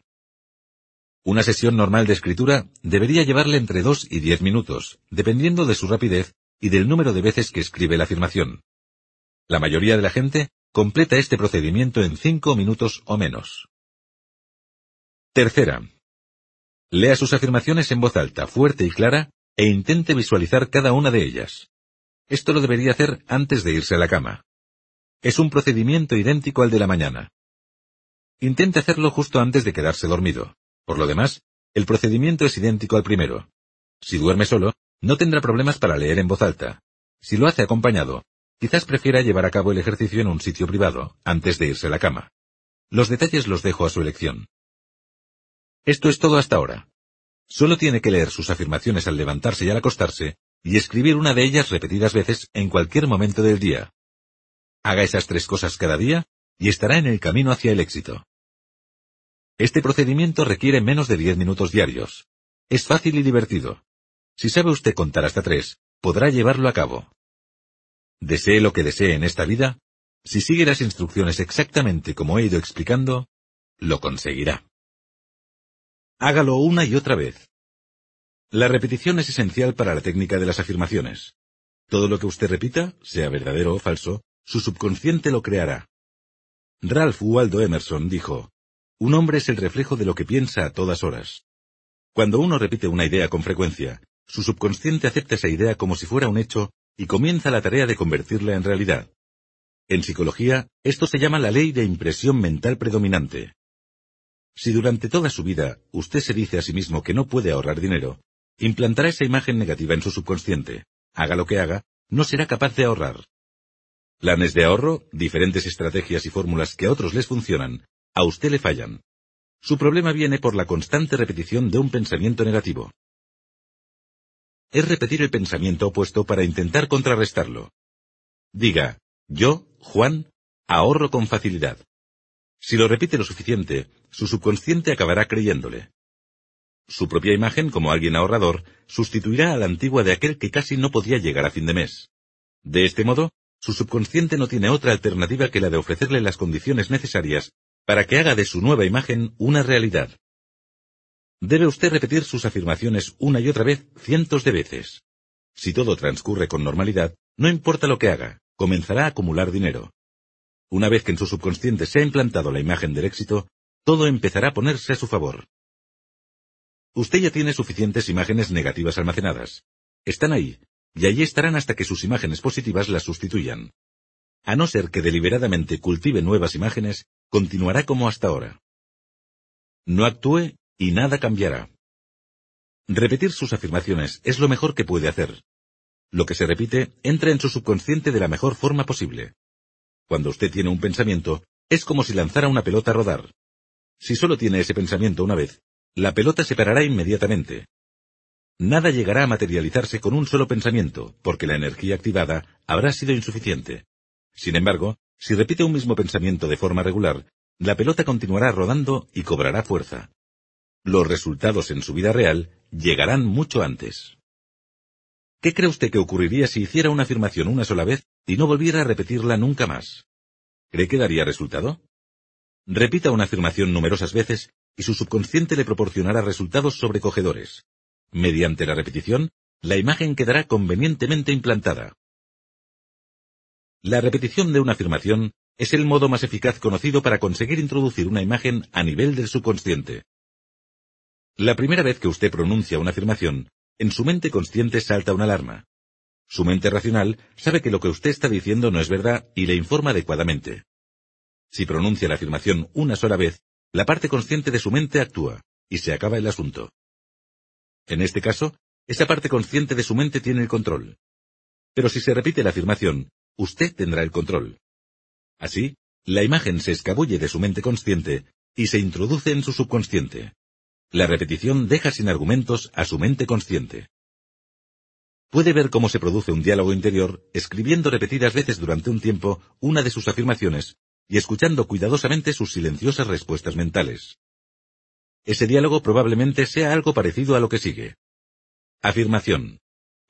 Una sesión normal de escritura debería llevarle entre dos y diez minutos, dependiendo de su rapidez y del número de veces que escribe la afirmación. La mayoría de la gente completa este procedimiento en cinco minutos o menos. Tercera. Lea sus afirmaciones en voz alta, fuerte y clara, e intente visualizar cada una de ellas. Esto lo debería hacer antes de irse a la cama. Es un procedimiento idéntico al de la mañana. Intente hacerlo justo antes de quedarse dormido. Por lo demás, el procedimiento es idéntico al primero. Si duerme solo, no tendrá problemas para leer en voz alta. Si lo hace acompañado, quizás prefiera llevar a cabo el ejercicio en un sitio privado, antes de irse a la cama. Los detalles los dejo a su elección. Esto es todo hasta ahora. Solo tiene que leer sus afirmaciones al levantarse y al acostarse, y escribir una de ellas repetidas veces en cualquier momento del día. Haga esas tres cosas cada día, y estará en el camino hacia el éxito. Este procedimiento requiere menos de 10 minutos diarios. Es fácil y divertido. Si sabe usted contar hasta tres, podrá llevarlo a cabo. Desee lo que desee en esta vida, si sigue las instrucciones exactamente como he ido explicando, lo conseguirá. Hágalo una y otra vez. La repetición es esencial para la técnica de las afirmaciones. Todo lo que usted repita, sea verdadero o falso, su subconsciente lo creará. Ralph Waldo Emerson dijo, Un hombre es el reflejo de lo que piensa a todas horas. Cuando uno repite una idea con frecuencia, su subconsciente acepta esa idea como si fuera un hecho y comienza la tarea de convertirla en realidad. En psicología, esto se llama la ley de impresión mental predominante. Si durante toda su vida usted se dice a sí mismo que no puede ahorrar dinero, implantará esa imagen negativa en su subconsciente. Haga lo que haga, no será capaz de ahorrar. Planes de ahorro, diferentes estrategias y fórmulas que a otros les funcionan, a usted le fallan. Su problema viene por la constante repetición de un pensamiento negativo. Es repetir el pensamiento opuesto para intentar contrarrestarlo. Diga, yo, Juan, ahorro con facilidad. Si lo repite lo suficiente, su subconsciente acabará creyéndole. Su propia imagen como alguien ahorrador sustituirá a la antigua de aquel que casi no podía llegar a fin de mes. De este modo, su subconsciente no tiene otra alternativa que la de ofrecerle las condiciones necesarias para que haga de su nueva imagen una realidad. Debe usted repetir sus afirmaciones una y otra vez cientos de veces. Si todo transcurre con normalidad, no importa lo que haga, comenzará a acumular dinero. Una vez que en su subconsciente se ha implantado la imagen del éxito, todo empezará a ponerse a su favor. Usted ya tiene suficientes imágenes negativas almacenadas. Están ahí, y allí estarán hasta que sus imágenes positivas las sustituyan. A no ser que deliberadamente cultive nuevas imágenes, continuará como hasta ahora. No actúe y nada cambiará. Repetir sus afirmaciones es lo mejor que puede hacer. Lo que se repite entra en su subconsciente de la mejor forma posible. Cuando usted tiene un pensamiento, es como si lanzara una pelota a rodar. Si solo tiene ese pensamiento una vez, la pelota se parará inmediatamente. Nada llegará a materializarse con un solo pensamiento, porque la energía activada habrá sido insuficiente. Sin embargo, si repite un mismo pensamiento de forma regular, la pelota continuará rodando y cobrará fuerza. Los resultados en su vida real llegarán mucho antes. ¿Qué cree usted que ocurriría si hiciera una afirmación una sola vez y no volviera a repetirla nunca más? ¿Cree que daría resultado? Repita una afirmación numerosas veces y su subconsciente le proporcionará resultados sobrecogedores. Mediante la repetición, la imagen quedará convenientemente implantada. La repetición de una afirmación es el modo más eficaz conocido para conseguir introducir una imagen a nivel del subconsciente. La primera vez que usted pronuncia una afirmación, en su mente consciente salta una alarma. Su mente racional sabe que lo que usted está diciendo no es verdad y le informa adecuadamente. Si pronuncia la afirmación una sola vez, la parte consciente de su mente actúa, y se acaba el asunto. En este caso, esa parte consciente de su mente tiene el control. Pero si se repite la afirmación, usted tendrá el control. Así, la imagen se escabulle de su mente consciente y se introduce en su subconsciente. La repetición deja sin argumentos a su mente consciente. Puede ver cómo se produce un diálogo interior escribiendo repetidas veces durante un tiempo una de sus afirmaciones y escuchando cuidadosamente sus silenciosas respuestas mentales. Ese diálogo probablemente sea algo parecido a lo que sigue. Afirmación.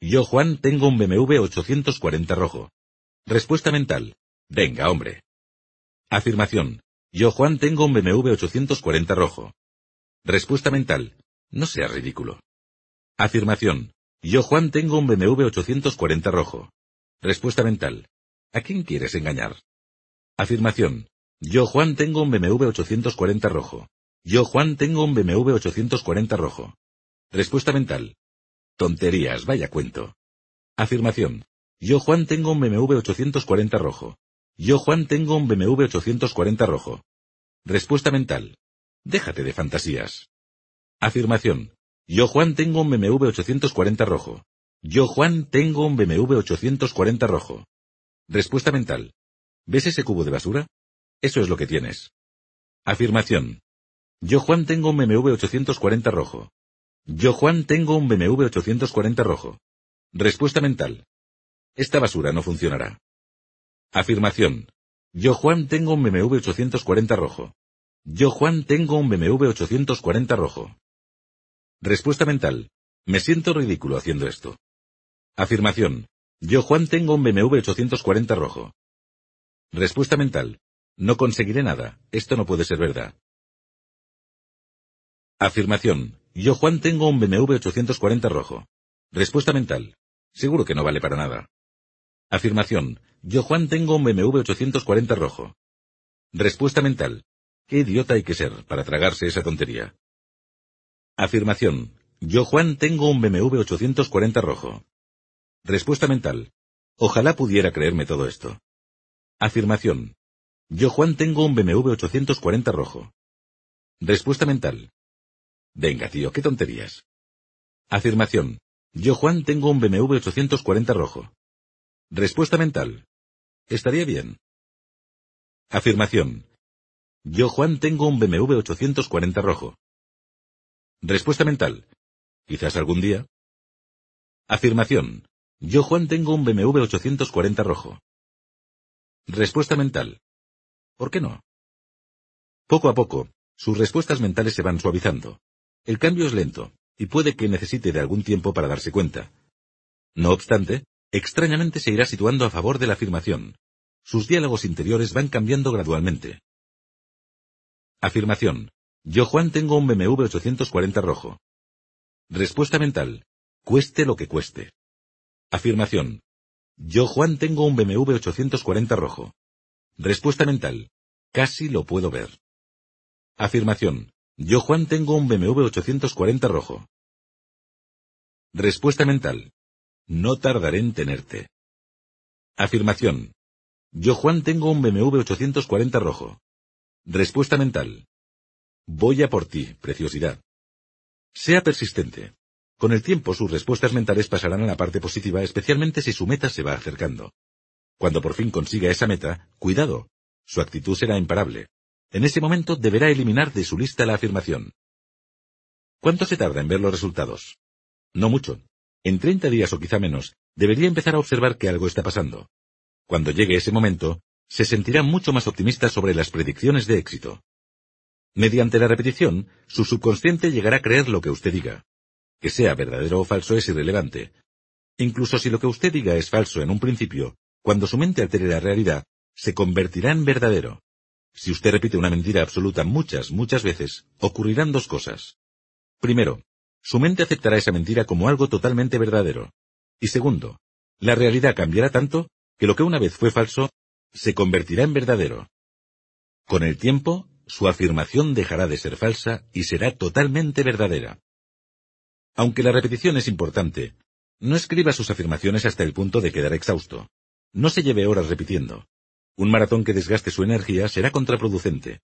Yo, Juan, tengo un BMW 840 rojo. Respuesta mental. Venga, hombre. Afirmación. Yo, Juan, tengo un BMW 840 rojo. Respuesta mental. No sea ridículo. Afirmación. Yo, Juan, tengo un BMW 840 rojo. Respuesta mental. ¿A quién quieres engañar? Afirmación. Yo, Juan, tengo un BMW 840 rojo. Yo, Juan, tengo un BMW 840 rojo. Respuesta mental. Tonterías, vaya cuento. Afirmación. Yo, Juan, tengo un BMW 840 rojo. Yo, Juan, tengo un BMW 840 rojo. Respuesta mental. Déjate de fantasías. Afirmación. Yo, Juan, tengo un BMW 840 rojo. Yo, Juan, tengo un BMW 840 rojo. Respuesta mental. ¿Ves ese cubo de basura? Eso es lo que tienes. Afirmación. Yo Juan tengo un BMW 840 rojo. Yo Juan tengo un BMW 840 rojo. Respuesta mental. Esta basura no funcionará. Afirmación. Yo Juan tengo un BMW 840 rojo. Yo Juan tengo un BMW 840 rojo. Respuesta mental. Me siento ridículo haciendo esto. Afirmación. Yo Juan tengo un BMW 840 rojo. Respuesta mental. No conseguiré nada. Esto no puede ser verdad. Afirmación. Yo Juan tengo un BMW 840 rojo. Respuesta mental. Seguro que no vale para nada. Afirmación. Yo Juan tengo un BMW 840 rojo. Respuesta mental. Qué idiota hay que ser para tragarse esa tontería. Afirmación. Yo Juan tengo un BMW 840 rojo. Respuesta mental. Ojalá pudiera creerme todo esto. Afirmación. Yo Juan tengo un BMW 840 rojo. Respuesta mental. Venga, tío, qué tonterías. Afirmación. Yo Juan tengo un BMW 840 rojo. Respuesta mental. Estaría bien. Afirmación. Yo Juan tengo un BMW 840 rojo. Respuesta mental. Quizás algún día. Afirmación. Yo Juan tengo un BMW 840 rojo. Respuesta mental. ¿Por qué no? Poco a poco, sus respuestas mentales se van suavizando. El cambio es lento, y puede que necesite de algún tiempo para darse cuenta. No obstante, extrañamente se irá situando a favor de la afirmación. Sus diálogos interiores van cambiando gradualmente. Afirmación. Yo Juan tengo un BMW 840 rojo. Respuesta mental. Cueste lo que cueste. Afirmación. Yo Juan tengo un BMW 840 rojo. Respuesta mental. Casi lo puedo ver. Afirmación. Yo Juan tengo un BMW 840 rojo. Respuesta mental. No tardaré en tenerte. Afirmación. Yo Juan tengo un BMW 840 rojo. Respuesta mental. Voy a por ti, preciosidad. Sea persistente. Con el tiempo sus respuestas mentales pasarán a la parte positiva, especialmente si su meta se va acercando. Cuando por fin consiga esa meta, cuidado. Su actitud será imparable. En ese momento deberá eliminar de su lista la afirmación. ¿Cuánto se tarda en ver los resultados? No mucho. En 30 días o quizá menos, debería empezar a observar que algo está pasando. Cuando llegue ese momento, se sentirá mucho más optimista sobre las predicciones de éxito. Mediante la repetición, su subconsciente llegará a creer lo que usted diga. Que sea verdadero o falso es irrelevante. Incluso si lo que usted diga es falso en un principio, cuando su mente altere la realidad, se convertirá en verdadero. Si usted repite una mentira absoluta muchas, muchas veces, ocurrirán dos cosas. Primero, su mente aceptará esa mentira como algo totalmente verdadero. Y segundo, la realidad cambiará tanto que lo que una vez fue falso, se convertirá en verdadero. Con el tiempo, su afirmación dejará de ser falsa y será totalmente verdadera. Aunque la repetición es importante, no escriba sus afirmaciones hasta el punto de quedar exhausto. No se lleve horas repitiendo. Un maratón que desgaste su energía será contraproducente.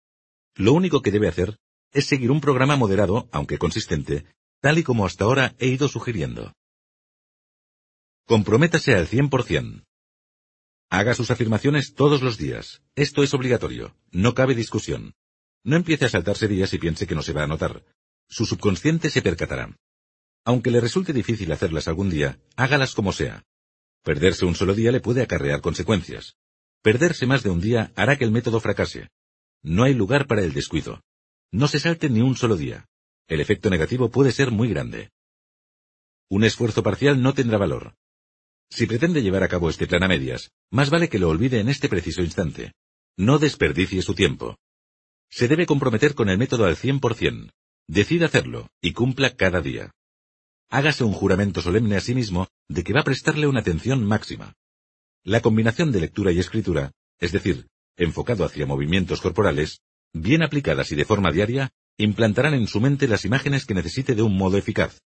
Lo único que debe hacer es seguir un programa moderado, aunque consistente, tal y como hasta ahora he ido sugiriendo. Comprométase al 100%. Haga sus afirmaciones todos los días. Esto es obligatorio. No cabe discusión. No empiece a saltarse días y piense que no se va a notar. Su subconsciente se percatará. Aunque le resulte difícil hacerlas algún día, hágalas como sea. Perderse un solo día le puede acarrear consecuencias. Perderse más de un día hará que el método fracase. No hay lugar para el descuido. No se salte ni un solo día. El efecto negativo puede ser muy grande. Un esfuerzo parcial no tendrá valor. Si pretende llevar a cabo este plan a medias, más vale que lo olvide en este preciso instante. No desperdicie su tiempo. Se debe comprometer con el método al 100%. Decida hacerlo y cumpla cada día. Hágase un juramento solemne a sí mismo de que va a prestarle una atención máxima. La combinación de lectura y escritura, es decir, enfocado hacia movimientos corporales, bien aplicadas y de forma diaria, implantarán en su mente las imágenes que necesite de un modo eficaz.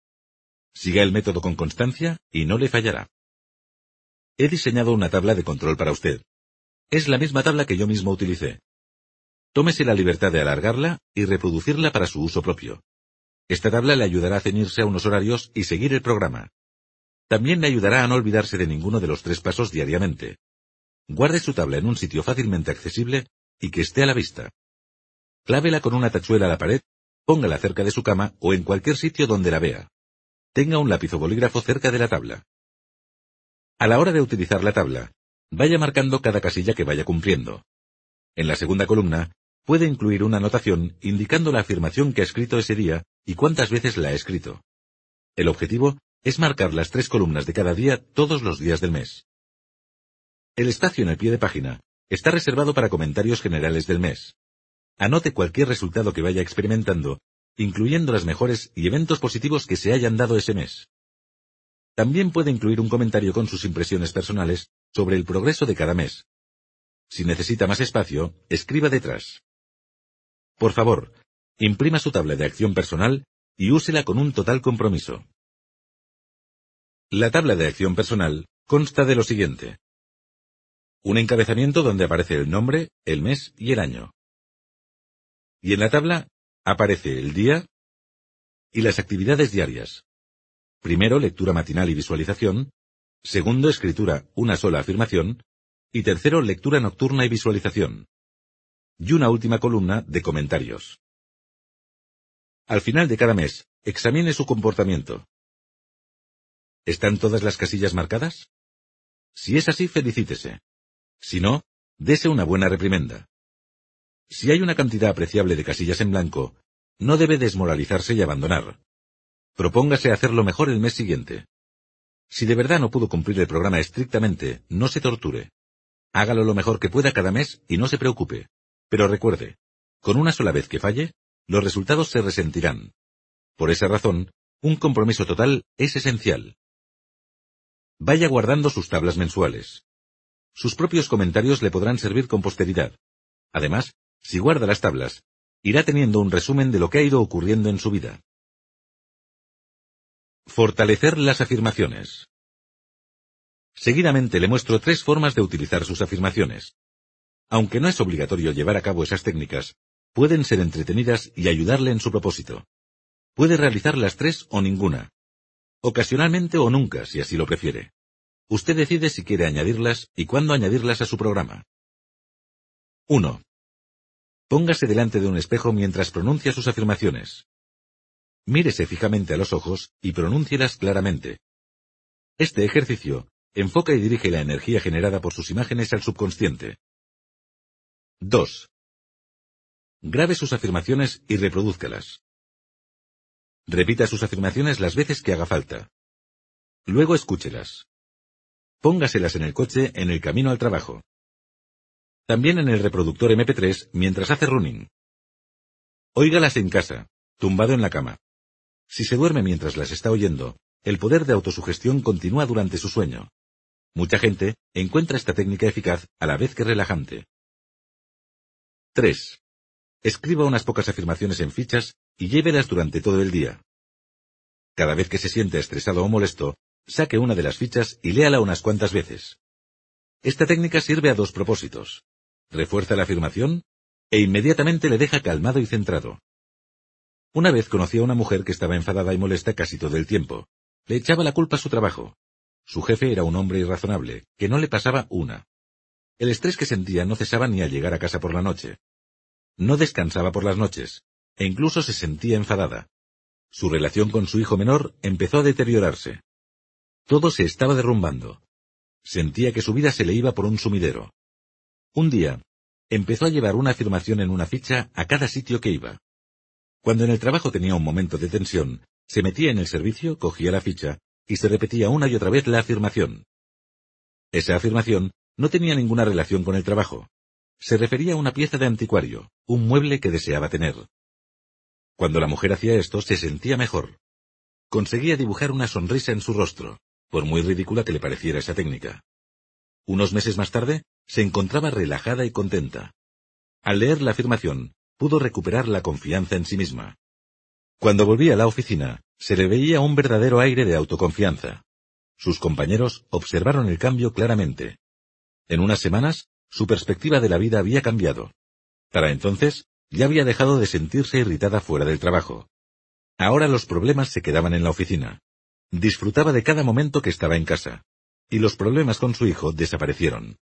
Siga el método con constancia y no le fallará. He diseñado una tabla de control para usted. Es la misma tabla que yo mismo utilicé. Tómese la libertad de alargarla y reproducirla para su uso propio. Esta tabla le ayudará a ceñirse a unos horarios y seguir el programa. También le ayudará a no olvidarse de ninguno de los tres pasos diariamente. Guarde su tabla en un sitio fácilmente accesible y que esté a la vista. Clávela con una tachuela a la pared, póngala cerca de su cama o en cualquier sitio donde la vea. Tenga un lápiz o bolígrafo cerca de la tabla. A la hora de utilizar la tabla, vaya marcando cada casilla que vaya cumpliendo. En la segunda columna, puede incluir una anotación indicando la afirmación que ha escrito ese día y cuántas veces la ha escrito. El objetivo es marcar las tres columnas de cada día todos los días del mes. El espacio en el pie de página está reservado para comentarios generales del mes. Anote cualquier resultado que vaya experimentando, incluyendo las mejores y eventos positivos que se hayan dado ese mes. También puede incluir un comentario con sus impresiones personales sobre el progreso de cada mes. Si necesita más espacio, escriba detrás. Por favor, imprima su tabla de acción personal y úsela con un total compromiso. La tabla de acción personal consta de lo siguiente. Un encabezamiento donde aparece el nombre, el mes y el año. Y en la tabla aparece el día y las actividades diarias. Primero, lectura matinal y visualización. Segundo, escritura, una sola afirmación. Y tercero, lectura nocturna y visualización. Y una última columna de comentarios. Al final de cada mes, examine su comportamiento. ¿Están todas las casillas marcadas? Si es así, felicítese. Si no, dese una buena reprimenda. Si hay una cantidad apreciable de casillas en blanco, no debe desmoralizarse y abandonar. Propóngase hacerlo mejor el mes siguiente. Si de verdad no pudo cumplir el programa estrictamente, no se torture. Hágalo lo mejor que pueda cada mes y no se preocupe. Pero recuerde, con una sola vez que falle, los resultados se resentirán. Por esa razón, un compromiso total es esencial. Vaya guardando sus tablas mensuales. Sus propios comentarios le podrán servir con posteridad. Además, si guarda las tablas, irá teniendo un resumen de lo que ha ido ocurriendo en su vida. Fortalecer las afirmaciones. Seguidamente le muestro tres formas de utilizar sus afirmaciones. Aunque no es obligatorio llevar a cabo esas técnicas, pueden ser entretenidas y ayudarle en su propósito. Puede realizar las tres o ninguna. Ocasionalmente o nunca, si así lo prefiere. Usted decide si quiere añadirlas y cuándo añadirlas a su programa. 1. Póngase delante de un espejo mientras pronuncia sus afirmaciones. Mírese fijamente a los ojos y pronúncielas claramente. Este ejercicio enfoca y dirige la energía generada por sus imágenes al subconsciente. 2. Grabe sus afirmaciones y reproduzcalas. Repita sus afirmaciones las veces que haga falta. Luego escúchelas. Póngaselas en el coche en el camino al trabajo. También en el reproductor MP3 mientras hace running. Óigalas en casa, tumbado en la cama. Si se duerme mientras las está oyendo, el poder de autosugestión continúa durante su sueño. Mucha gente encuentra esta técnica eficaz a la vez que relajante. 3. Escriba unas pocas afirmaciones en fichas y llévelas durante todo el día. Cada vez que se siente estresado o molesto, saque una de las fichas y léala unas cuantas veces. Esta técnica sirve a dos propósitos. Refuerza la afirmación e inmediatamente le deja calmado y centrado. Una vez conocí a una mujer que estaba enfadada y molesta casi todo el tiempo. Le echaba la culpa a su trabajo. Su jefe era un hombre irrazonable, que no le pasaba una. El estrés que sentía no cesaba ni al llegar a casa por la noche. No descansaba por las noches, e incluso se sentía enfadada. Su relación con su hijo menor empezó a deteriorarse. Todo se estaba derrumbando. Sentía que su vida se le iba por un sumidero. Un día, empezó a llevar una afirmación en una ficha a cada sitio que iba. Cuando en el trabajo tenía un momento de tensión, se metía en el servicio, cogía la ficha, y se repetía una y otra vez la afirmación. Esa afirmación no tenía ninguna relación con el trabajo. Se refería a una pieza de anticuario, un mueble que deseaba tener. Cuando la mujer hacía esto, se sentía mejor. Conseguía dibujar una sonrisa en su rostro, por muy ridícula que le pareciera esa técnica. Unos meses más tarde, se encontraba relajada y contenta. Al leer la afirmación, pudo recuperar la confianza en sí misma. Cuando volvía a la oficina, se le veía un verdadero aire de autoconfianza. Sus compañeros observaron el cambio claramente. En unas semanas, su perspectiva de la vida había cambiado. Para entonces, ya había dejado de sentirse irritada fuera del trabajo. Ahora los problemas se quedaban en la oficina. Disfrutaba de cada momento que estaba en casa. Y los problemas con su hijo desaparecieron.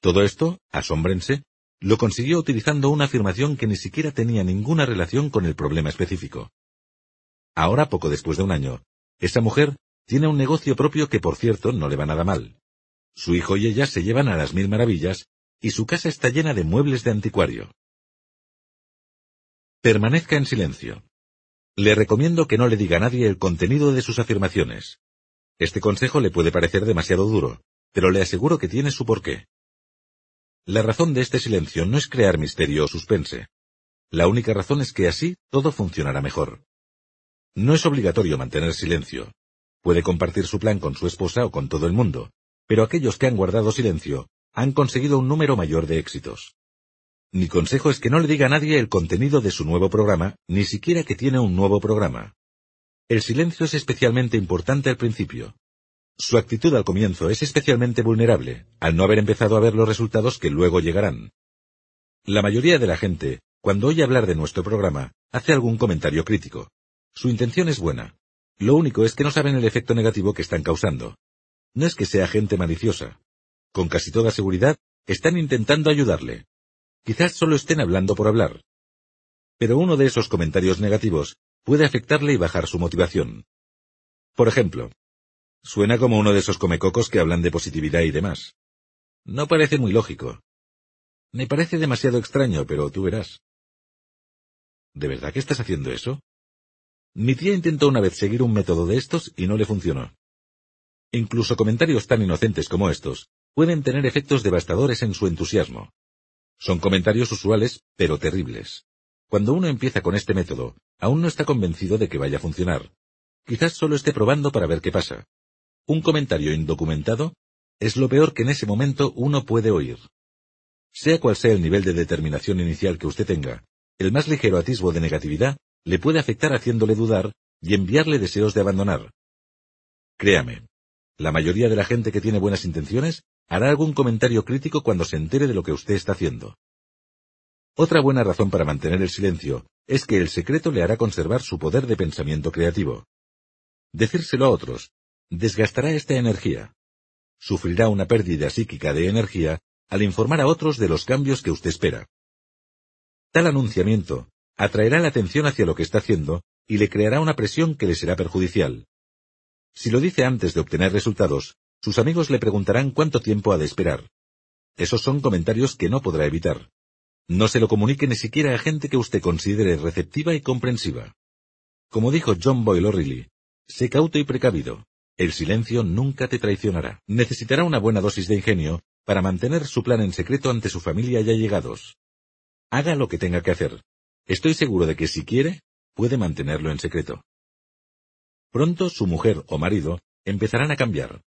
Todo esto, asómbrense, lo consiguió utilizando una afirmación que ni siquiera tenía ninguna relación con el problema específico. Ahora, poco después de un año, esa mujer tiene un negocio propio que, por cierto, no le va nada mal. Su hijo y ella se llevan a las mil maravillas y su casa está llena de muebles de anticuario. Permanezca en silencio. Le recomiendo que no le diga a nadie el contenido de sus afirmaciones. Este consejo le puede parecer demasiado duro, pero le aseguro que tiene su porqué. La razón de este silencio no es crear misterio o suspense. La única razón es que así todo funcionará mejor. No es obligatorio mantener silencio. Puede compartir su plan con su esposa o con todo el mundo, pero aquellos que han guardado silencio han conseguido un número mayor de éxitos. Mi consejo es que no le diga a nadie el contenido de su nuevo programa, ni siquiera que tiene un nuevo programa. El silencio es especialmente importante al principio. Su actitud al comienzo es especialmente vulnerable, al no haber empezado a ver los resultados que luego llegarán. La mayoría de la gente, cuando oye hablar de nuestro programa, hace algún comentario crítico. Su intención es buena. Lo único es que no saben el efecto negativo que están causando. No es que sea gente maliciosa. Con casi toda seguridad, están intentando ayudarle. Quizás solo estén hablando por hablar. Pero uno de esos comentarios negativos puede afectarle y bajar su motivación. Por ejemplo, suena como uno de esos comecocos que hablan de positividad y demás. No parece muy lógico. Me parece demasiado extraño, pero tú verás. ¿De verdad que estás haciendo eso? Mi tía intentó una vez seguir un método de estos y no le funcionó. Incluso comentarios tan inocentes como estos pueden tener efectos devastadores en su entusiasmo. Son comentarios usuales, pero terribles. Cuando uno empieza con este método, aún no está convencido de que vaya a funcionar. Quizás solo esté probando para ver qué pasa. Un comentario indocumentado es lo peor que en ese momento uno puede oír. Sea cual sea el nivel de determinación inicial que usted tenga, el más ligero atisbo de negatividad le puede afectar haciéndole dudar y enviarle deseos de abandonar. Créame, la mayoría de la gente que tiene buenas intenciones hará algún comentario crítico cuando se entere de lo que usted está haciendo. Otra buena razón para mantener el silencio es que el secreto le hará conservar su poder de pensamiento creativo. Decírselo a otros desgastará esta energía. Sufrirá una pérdida psíquica de energía al informar a otros de los cambios que usted espera. Tal anunciamiento atraerá la atención hacia lo que está haciendo y le creará una presión que le será perjudicial. Si lo dice antes de obtener resultados, sus amigos le preguntarán cuánto tiempo ha de esperar. Esos son comentarios que no podrá evitar. No se lo comunique ni siquiera a gente que usted considere receptiva y comprensiva. Como dijo John Boyle O'Reilly, sé cauto y precavido. El silencio nunca te traicionará. Necesitará una buena dosis de ingenio para mantener su plan en secreto ante su familia y allegados. Haga lo que tenga que hacer. Estoy seguro de que si quiere, puede mantenerlo en secreto. Pronto su mujer o marido empezarán a cambiar.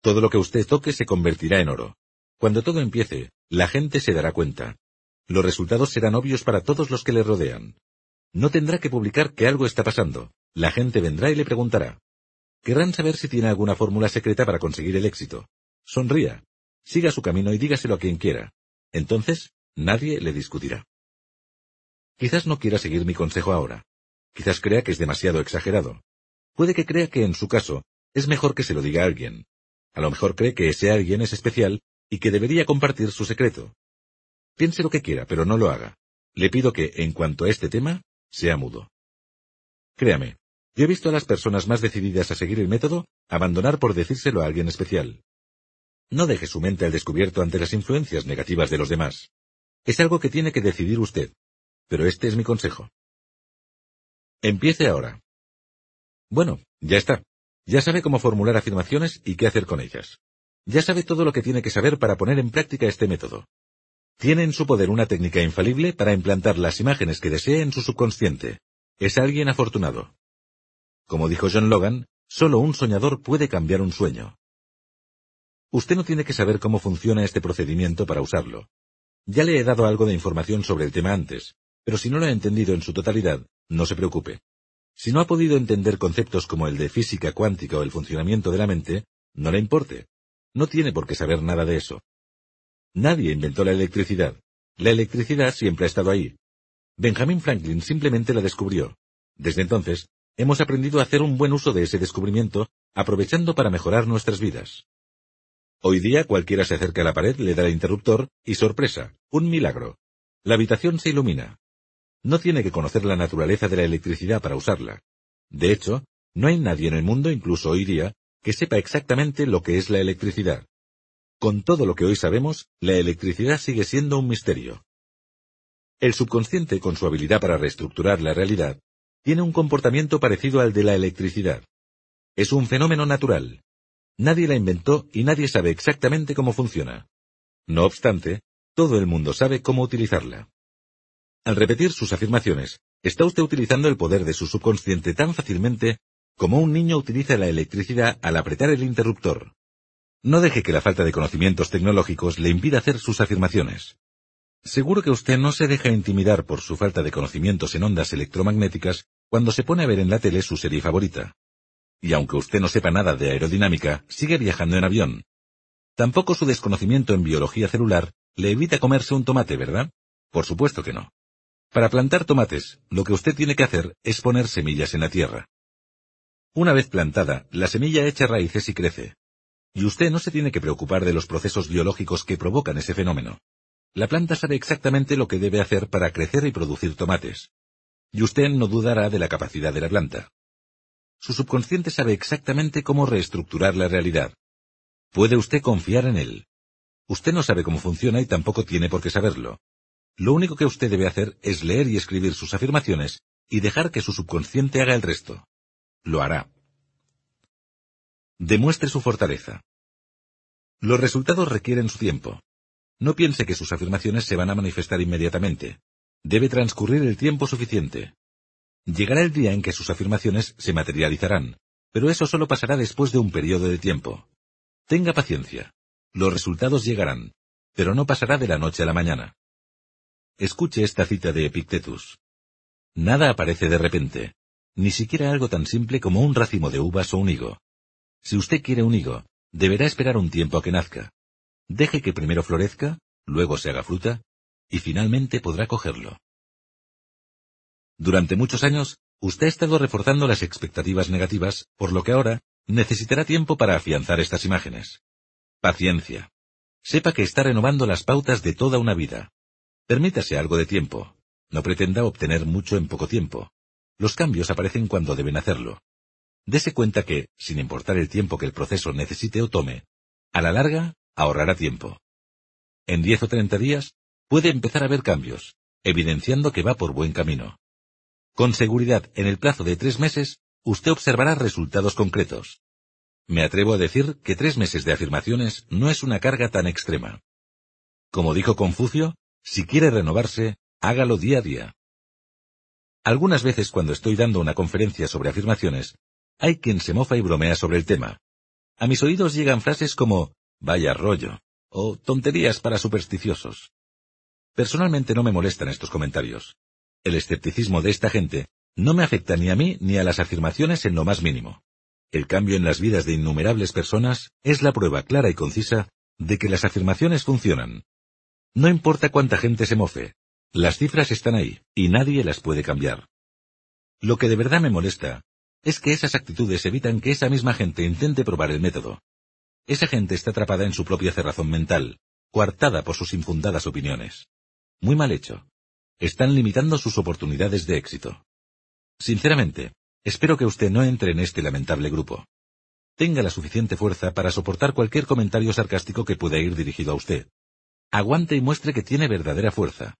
Todo lo que usted toque se convertirá en oro. Cuando todo empiece, la gente se dará cuenta. Los resultados serán obvios para todos los que le rodean. No tendrá que publicar que algo está pasando. La gente vendrá y le preguntará. Querrán saber si tiene alguna fórmula secreta para conseguir el éxito. Sonría. Siga su camino y dígaselo a quien quiera. Entonces, nadie le discutirá. Quizás no quiera seguir mi consejo ahora. Quizás crea que es demasiado exagerado. Puede que crea que en su caso es mejor que se lo diga a alguien. A lo mejor cree que ese alguien es especial y que debería compartir su secreto. Piense lo que quiera, pero no lo haga. Le pido que, en cuanto a este tema, sea mudo. Créame, yo he visto a las personas más decididas a seguir el método abandonar por decírselo a alguien especial. No deje su mente al descubierto ante las influencias negativas de los demás. Es algo que tiene que decidir usted, pero este es mi consejo. Empiece ahora. Bueno, ya está. Ya sabe cómo formular afirmaciones y qué hacer con ellas. Ya sabe todo lo que tiene que saber para poner en práctica este método. Tiene en su poder una técnica infalible para implantar las imágenes que desee en su subconsciente. Es alguien afortunado. Como dijo John Logan, solo un soñador puede cambiar un sueño. Usted no tiene que saber cómo funciona este procedimiento para usarlo. Ya le he dado algo de información sobre el tema antes, pero si no lo ha entendido en su totalidad, no se preocupe. Si no ha podido entender conceptos como el de física cuántica o el funcionamiento de la mente, no le importe. No tiene por qué saber nada de eso. Nadie inventó la electricidad. La electricidad siempre ha estado ahí. Benjamin Franklin simplemente la descubrió. Desde entonces, hemos aprendido a hacer un buen uso de ese descubrimiento, aprovechando para mejorar nuestras vidas. Hoy día cualquiera se acerca a la pared, le da el interruptor y sorpresa, un milagro. La habitación se ilumina. No tiene que conocer la naturaleza de la electricidad para usarla. De hecho, no hay nadie en el mundo, incluso hoy día, que sepa exactamente lo que es la electricidad. Con todo lo que hoy sabemos, la electricidad sigue siendo un misterio. El subconsciente, con su habilidad para reestructurar la realidad, tiene un comportamiento parecido al de la electricidad. Es un fenómeno natural. Nadie la inventó y nadie sabe exactamente cómo funciona. No obstante, todo el mundo sabe cómo utilizarla. Al repetir sus afirmaciones, está usted utilizando el poder de su subconsciente tan fácilmente como un niño utiliza la electricidad al apretar el interruptor. No deje que la falta de conocimientos tecnológicos le impida hacer sus afirmaciones. Seguro que usted no se deja intimidar por su falta de conocimientos en ondas electromagnéticas cuando se pone a ver en la tele su serie favorita. Y aunque usted no sepa nada de aerodinámica, sigue viajando en avión. Tampoco su desconocimiento en biología celular le evita comerse un tomate, ¿verdad? Por supuesto que no. Para plantar tomates, lo que usted tiene que hacer es poner semillas en la tierra. Una vez plantada, la semilla echa raíces y crece. Y usted no se tiene que preocupar de los procesos biológicos que provocan ese fenómeno. La planta sabe exactamente lo que debe hacer para crecer y producir tomates. Y usted no dudará de la capacidad de la planta. Su subconsciente sabe exactamente cómo reestructurar la realidad. Puede usted confiar en él. Usted no sabe cómo funciona y tampoco tiene por qué saberlo. Lo único que usted debe hacer es leer y escribir sus afirmaciones y dejar que su subconsciente haga el resto. Lo hará. Demuestre su fortaleza. Los resultados requieren su tiempo. No piense que sus afirmaciones se van a manifestar inmediatamente. Debe transcurrir el tiempo suficiente. Llegará el día en que sus afirmaciones se materializarán, pero eso solo pasará después de un periodo de tiempo. Tenga paciencia. Los resultados llegarán, pero no pasará de la noche a la mañana. Escuche esta cita de Epictetus. Nada aparece de repente, ni siquiera algo tan simple como un racimo de uvas o un higo. Si usted quiere un higo, deberá esperar un tiempo a que nazca. Deje que primero florezca, luego se haga fruta, y finalmente podrá cogerlo. Durante muchos años, usted ha estado reforzando las expectativas negativas, por lo que ahora necesitará tiempo para afianzar estas imágenes. Paciencia. Sepa que está renovando las pautas de toda una vida. Permítase algo de tiempo. No pretenda obtener mucho en poco tiempo. Los cambios aparecen cuando deben hacerlo. Dese cuenta que, sin importar el tiempo que el proceso necesite o tome, a la larga ahorrará tiempo. En diez o treinta días puede empezar a ver cambios, evidenciando que va por buen camino. Con seguridad, en el plazo de tres meses, usted observará resultados concretos. Me atrevo a decir que tres meses de afirmaciones no es una carga tan extrema. Como dijo Confucio, si quiere renovarse, hágalo día a día. Algunas veces cuando estoy dando una conferencia sobre afirmaciones, hay quien se mofa y bromea sobre el tema. A mis oídos llegan frases como vaya rollo o tonterías para supersticiosos. Personalmente no me molestan estos comentarios. El escepticismo de esta gente no me afecta ni a mí ni a las afirmaciones en lo más mínimo. El cambio en las vidas de innumerables personas es la prueba clara y concisa de que las afirmaciones funcionan. No importa cuánta gente se mofe, las cifras están ahí, y nadie las puede cambiar. Lo que de verdad me molesta es que esas actitudes evitan que esa misma gente intente probar el método. Esa gente está atrapada en su propia cerrazón mental, coartada por sus infundadas opiniones. Muy mal hecho. Están limitando sus oportunidades de éxito. Sinceramente, espero que usted no entre en este lamentable grupo. Tenga la suficiente fuerza para soportar cualquier comentario sarcástico que pueda ir dirigido a usted. Aguante y muestre que tiene verdadera fuerza.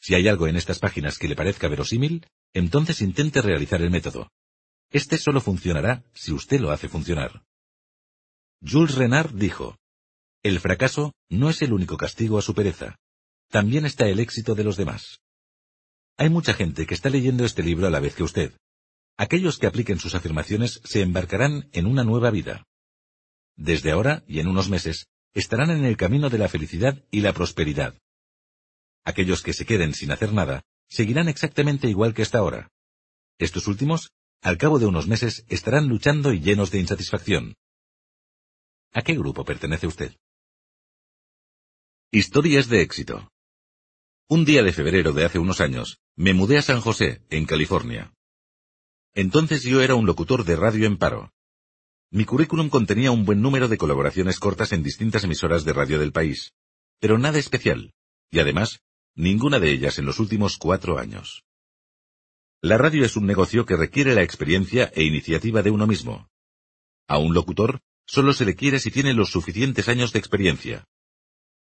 Si hay algo en estas páginas que le parezca verosímil, entonces intente realizar el método. Este solo funcionará si usted lo hace funcionar. Jules Renard dijo, El fracaso no es el único castigo a su pereza. También está el éxito de los demás. Hay mucha gente que está leyendo este libro a la vez que usted. Aquellos que apliquen sus afirmaciones se embarcarán en una nueva vida. Desde ahora y en unos meses estarán en el camino de la felicidad y la prosperidad. Aquellos que se queden sin hacer nada seguirán exactamente igual que hasta ahora. Estos últimos, al cabo de unos meses, estarán luchando y llenos de insatisfacción. ¿A qué grupo pertenece usted? Historias de éxito. Un día de febrero de hace unos años, me mudé a San José, en California. Entonces yo era un locutor de radio en paro. Mi currículum contenía un buen número de colaboraciones cortas en distintas emisoras de radio del país, pero nada especial, y además ninguna de ellas en los últimos cuatro años. La radio es un negocio que requiere la experiencia e iniciativa de uno mismo. A un locutor solo se le quiere si tiene los suficientes años de experiencia.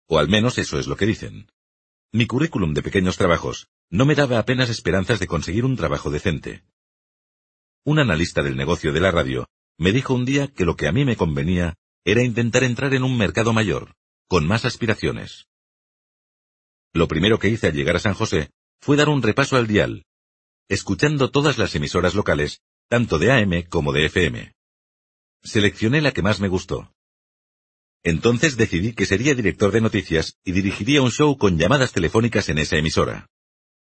O al menos eso es lo que dicen. Mi currículum de pequeños trabajos no me daba apenas esperanzas de conseguir un trabajo decente. Un analista del negocio de la radio me dijo un día que lo que a mí me convenía era intentar entrar en un mercado mayor, con más aspiraciones. Lo primero que hice al llegar a San José fue dar un repaso al dial, escuchando todas las emisoras locales, tanto de AM como de FM. Seleccioné la que más me gustó. Entonces decidí que sería director de noticias y dirigiría un show con llamadas telefónicas en esa emisora.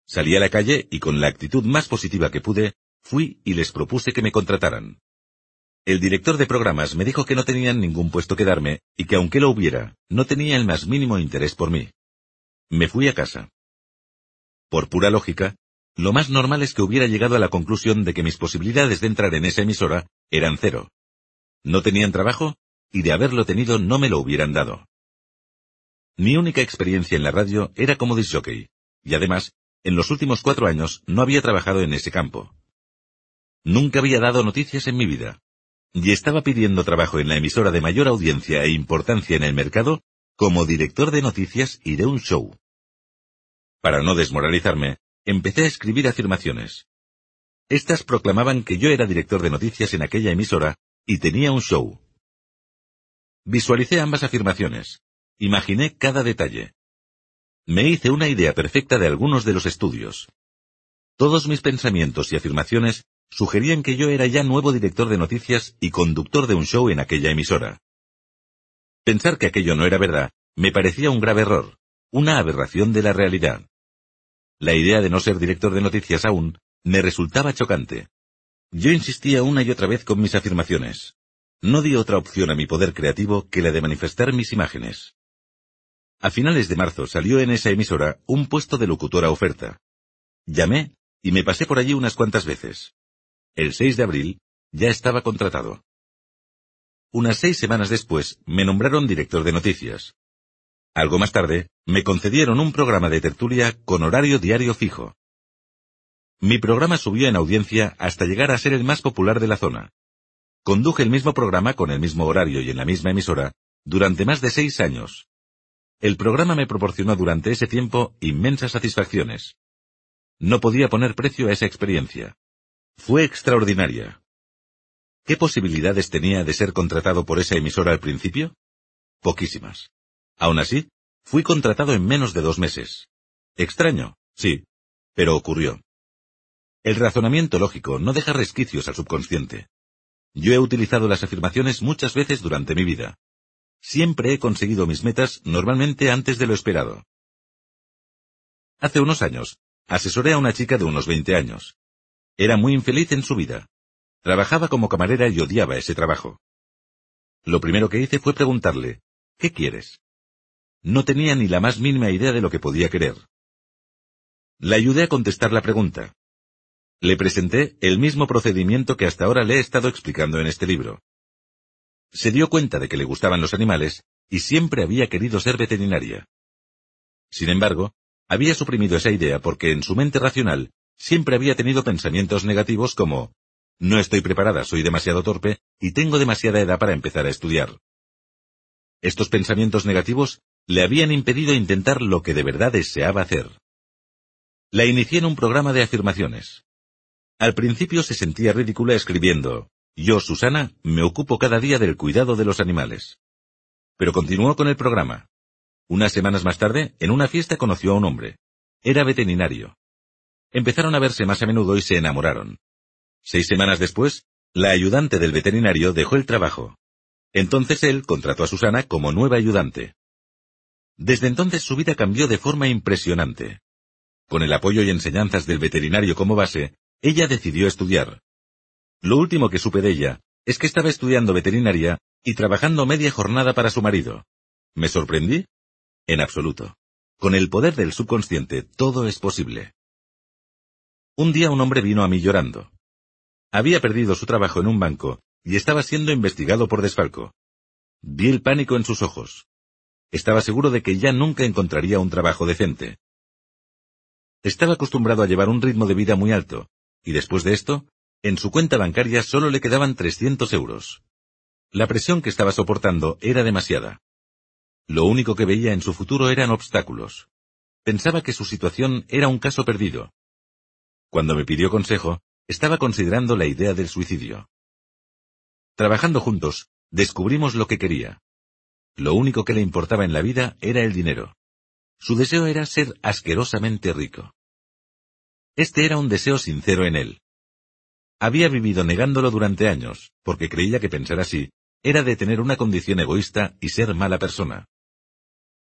Salí a la calle y con la actitud más positiva que pude, fui y les propuse que me contrataran. El director de programas me dijo que no tenían ningún puesto que darme y que aunque lo hubiera, no tenía el más mínimo interés por mí. Me fui a casa. Por pura lógica, lo más normal es que hubiera llegado a la conclusión de que mis posibilidades de entrar en esa emisora eran cero. No tenían trabajo y de haberlo tenido no me lo hubieran dado. Mi única experiencia en la radio era como disjockey, y además, en los últimos cuatro años no había trabajado en ese campo. Nunca había dado noticias en mi vida, y estaba pidiendo trabajo en la emisora de mayor audiencia e importancia en el mercado como director de noticias y de un show. Para no desmoralizarme, empecé a escribir afirmaciones. Estas proclamaban que yo era director de noticias en aquella emisora y tenía un show. Visualicé ambas afirmaciones. Imaginé cada detalle. Me hice una idea perfecta de algunos de los estudios. Todos mis pensamientos y afirmaciones sugerían que yo era ya nuevo director de noticias y conductor de un show en aquella emisora. Pensar que aquello no era verdad me parecía un grave error, una aberración de la realidad. La idea de no ser director de noticias aún me resultaba chocante. Yo insistía una y otra vez con mis afirmaciones. No di otra opción a mi poder creativo que la de manifestar mis imágenes. A finales de marzo salió en esa emisora un puesto de locutora oferta. Llamé y me pasé por allí unas cuantas veces. El 6 de abril ya estaba contratado. Unas seis semanas después me nombraron director de noticias. Algo más tarde, me concedieron un programa de tertulia con horario diario fijo. Mi programa subió en audiencia hasta llegar a ser el más popular de la zona. Conduje el mismo programa con el mismo horario y en la misma emisora durante más de seis años. El programa me proporcionó durante ese tiempo inmensas satisfacciones. No podía poner precio a esa experiencia. Fue extraordinaria. ¿Qué posibilidades tenía de ser contratado por esa emisora al principio? Poquísimas. Aún así, fui contratado en menos de dos meses. Extraño, sí, pero ocurrió. El razonamiento lógico no deja resquicios al subconsciente. Yo he utilizado las afirmaciones muchas veces durante mi vida. Siempre he conseguido mis metas normalmente antes de lo esperado. Hace unos años, asesoré a una chica de unos 20 años. Era muy infeliz en su vida. Trabajaba como camarera y odiaba ese trabajo. Lo primero que hice fue preguntarle, ¿qué quieres? No tenía ni la más mínima idea de lo que podía querer. Le ayudé a contestar la pregunta. Le presenté el mismo procedimiento que hasta ahora le he estado explicando en este libro. Se dio cuenta de que le gustaban los animales y siempre había querido ser veterinaria. Sin embargo, había suprimido esa idea porque en su mente racional siempre había tenido pensamientos negativos como no estoy preparada, soy demasiado torpe y tengo demasiada edad para empezar a estudiar. Estos pensamientos negativos le habían impedido intentar lo que de verdad deseaba hacer. La inicié en un programa de afirmaciones. Al principio se sentía ridícula escribiendo, yo, Susana, me ocupo cada día del cuidado de los animales. Pero continuó con el programa. Unas semanas más tarde, en una fiesta conoció a un hombre. Era veterinario. Empezaron a verse más a menudo y se enamoraron. Seis semanas después, la ayudante del veterinario dejó el trabajo. Entonces él contrató a Susana como nueva ayudante. Desde entonces su vida cambió de forma impresionante. Con el apoyo y enseñanzas del veterinario como base, ella decidió estudiar. Lo último que supe de ella es que estaba estudiando veterinaria y trabajando media jornada para su marido. ¿Me sorprendí? En absoluto. Con el poder del subconsciente todo es posible. Un día un hombre vino a mí llorando. Había perdido su trabajo en un banco y estaba siendo investigado por desfalco. Vi el pánico en sus ojos. Estaba seguro de que ya nunca encontraría un trabajo decente. Estaba acostumbrado a llevar un ritmo de vida muy alto, y después de esto, en su cuenta bancaria solo le quedaban 300 euros. La presión que estaba soportando era demasiada. Lo único que veía en su futuro eran obstáculos. pensaba que su situación era un caso perdido. Cuando me pidió consejo, estaba considerando la idea del suicidio. Trabajando juntos, descubrimos lo que quería. Lo único que le importaba en la vida era el dinero. Su deseo era ser asquerosamente rico. Este era un deseo sincero en él. Había vivido negándolo durante años, porque creía que pensar así era de tener una condición egoísta y ser mala persona.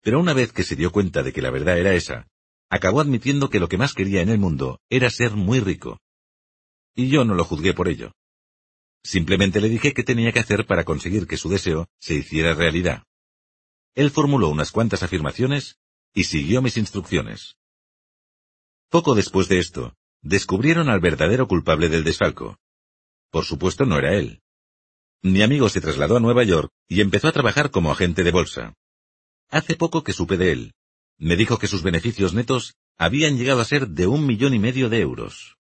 Pero una vez que se dio cuenta de que la verdad era esa, acabó admitiendo que lo que más quería en el mundo era ser muy rico. Y yo no lo juzgué por ello. Simplemente le dije qué tenía que hacer para conseguir que su deseo se hiciera realidad. Él formuló unas cuantas afirmaciones y siguió mis instrucciones. Poco después de esto, descubrieron al verdadero culpable del desfalco. Por supuesto no era él. Mi amigo se trasladó a Nueva York y empezó a trabajar como agente de bolsa. Hace poco que supe de él. Me dijo que sus beneficios netos habían llegado a ser de un millón y medio de euros.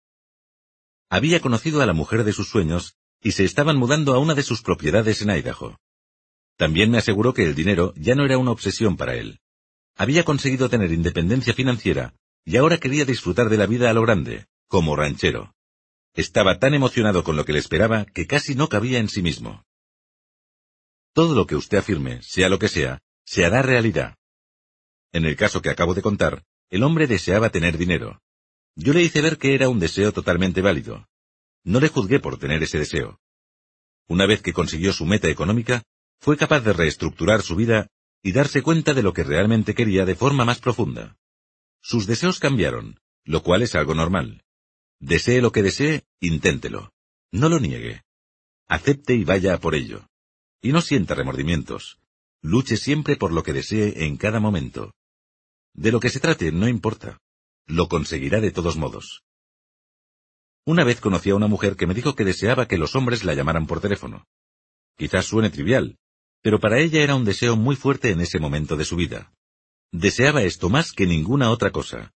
Había conocido a la mujer de sus sueños y se estaban mudando a una de sus propiedades en Idaho. También me aseguró que el dinero ya no era una obsesión para él. Había conseguido tener independencia financiera y ahora quería disfrutar de la vida a lo grande, como ranchero. Estaba tan emocionado con lo que le esperaba que casi no cabía en sí mismo. Todo lo que usted afirme, sea lo que sea, se hará realidad. En el caso que acabo de contar, el hombre deseaba tener dinero. Yo le hice ver que era un deseo totalmente válido. No le juzgué por tener ese deseo. Una vez que consiguió su meta económica, fue capaz de reestructurar su vida y darse cuenta de lo que realmente quería de forma más profunda. Sus deseos cambiaron, lo cual es algo normal. Desee lo que desee, inténtelo. No lo niegue. Acepte y vaya a por ello. Y no sienta remordimientos. Luche siempre por lo que desee en cada momento. De lo que se trate no importa. Lo conseguirá de todos modos. Una vez conocí a una mujer que me dijo que deseaba que los hombres la llamaran por teléfono. Quizás suene trivial, pero para ella era un deseo muy fuerte en ese momento de su vida. Deseaba esto más que ninguna otra cosa.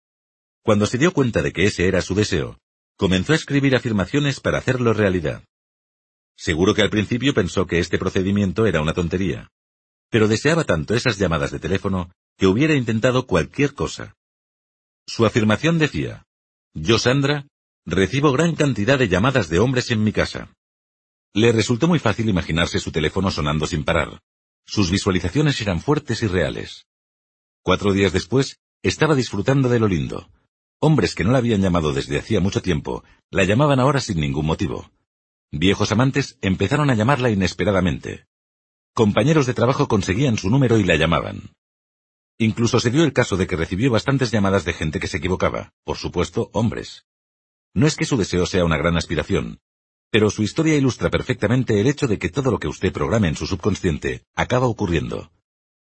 Cuando se dio cuenta de que ese era su deseo, comenzó a escribir afirmaciones para hacerlo realidad. Seguro que al principio pensó que este procedimiento era una tontería, pero deseaba tanto esas llamadas de teléfono que hubiera intentado cualquier cosa. Su afirmación decía, Yo, Sandra, recibo gran cantidad de llamadas de hombres en mi casa. Le resultó muy fácil imaginarse su teléfono sonando sin parar. Sus visualizaciones eran fuertes y reales. Cuatro días después, estaba disfrutando de lo lindo, Hombres que no la habían llamado desde hacía mucho tiempo, la llamaban ahora sin ningún motivo. Viejos amantes empezaron a llamarla inesperadamente. Compañeros de trabajo conseguían su número y la llamaban. Incluso se dio el caso de que recibió bastantes llamadas de gente que se equivocaba, por supuesto, hombres. No es que su deseo sea una gran aspiración, pero su historia ilustra perfectamente el hecho de que todo lo que usted programe en su subconsciente acaba ocurriendo.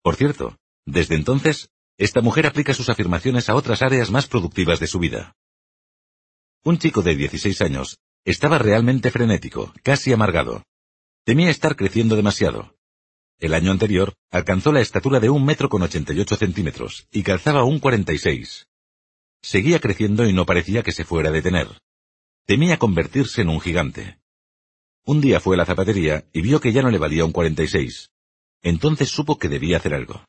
Por cierto, desde entonces esta mujer aplica sus afirmaciones a otras áreas más productivas de su vida. Un chico de 16 años estaba realmente frenético, casi amargado. Temía estar creciendo demasiado. El año anterior alcanzó la estatura de un metro con 88 centímetros y calzaba un 46. Seguía creciendo y no parecía que se fuera a detener. Temía convertirse en un gigante. Un día fue a la zapatería y vio que ya no le valía un 46. Entonces supo que debía hacer algo.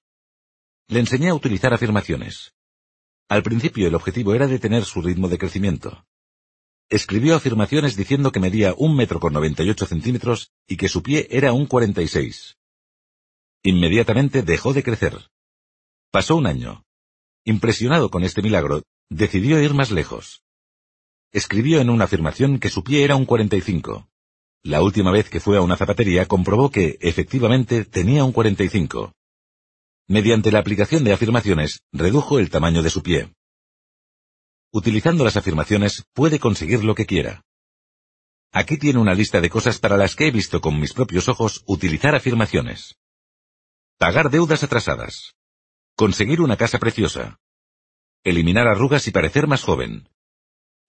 Le enseñé a utilizar afirmaciones. Al principio el objetivo era detener su ritmo de crecimiento. Escribió afirmaciones diciendo que medía un metro con 98 centímetros y que su pie era un 46. Inmediatamente dejó de crecer. Pasó un año. Impresionado con este milagro, decidió ir más lejos. Escribió en una afirmación que su pie era un 45. La última vez que fue a una zapatería comprobó que, efectivamente, tenía un 45. Mediante la aplicación de afirmaciones, redujo el tamaño de su pie. Utilizando las afirmaciones, puede conseguir lo que quiera. Aquí tiene una lista de cosas para las que he visto con mis propios ojos utilizar afirmaciones. Pagar deudas atrasadas. Conseguir una casa preciosa. Eliminar arrugas y parecer más joven.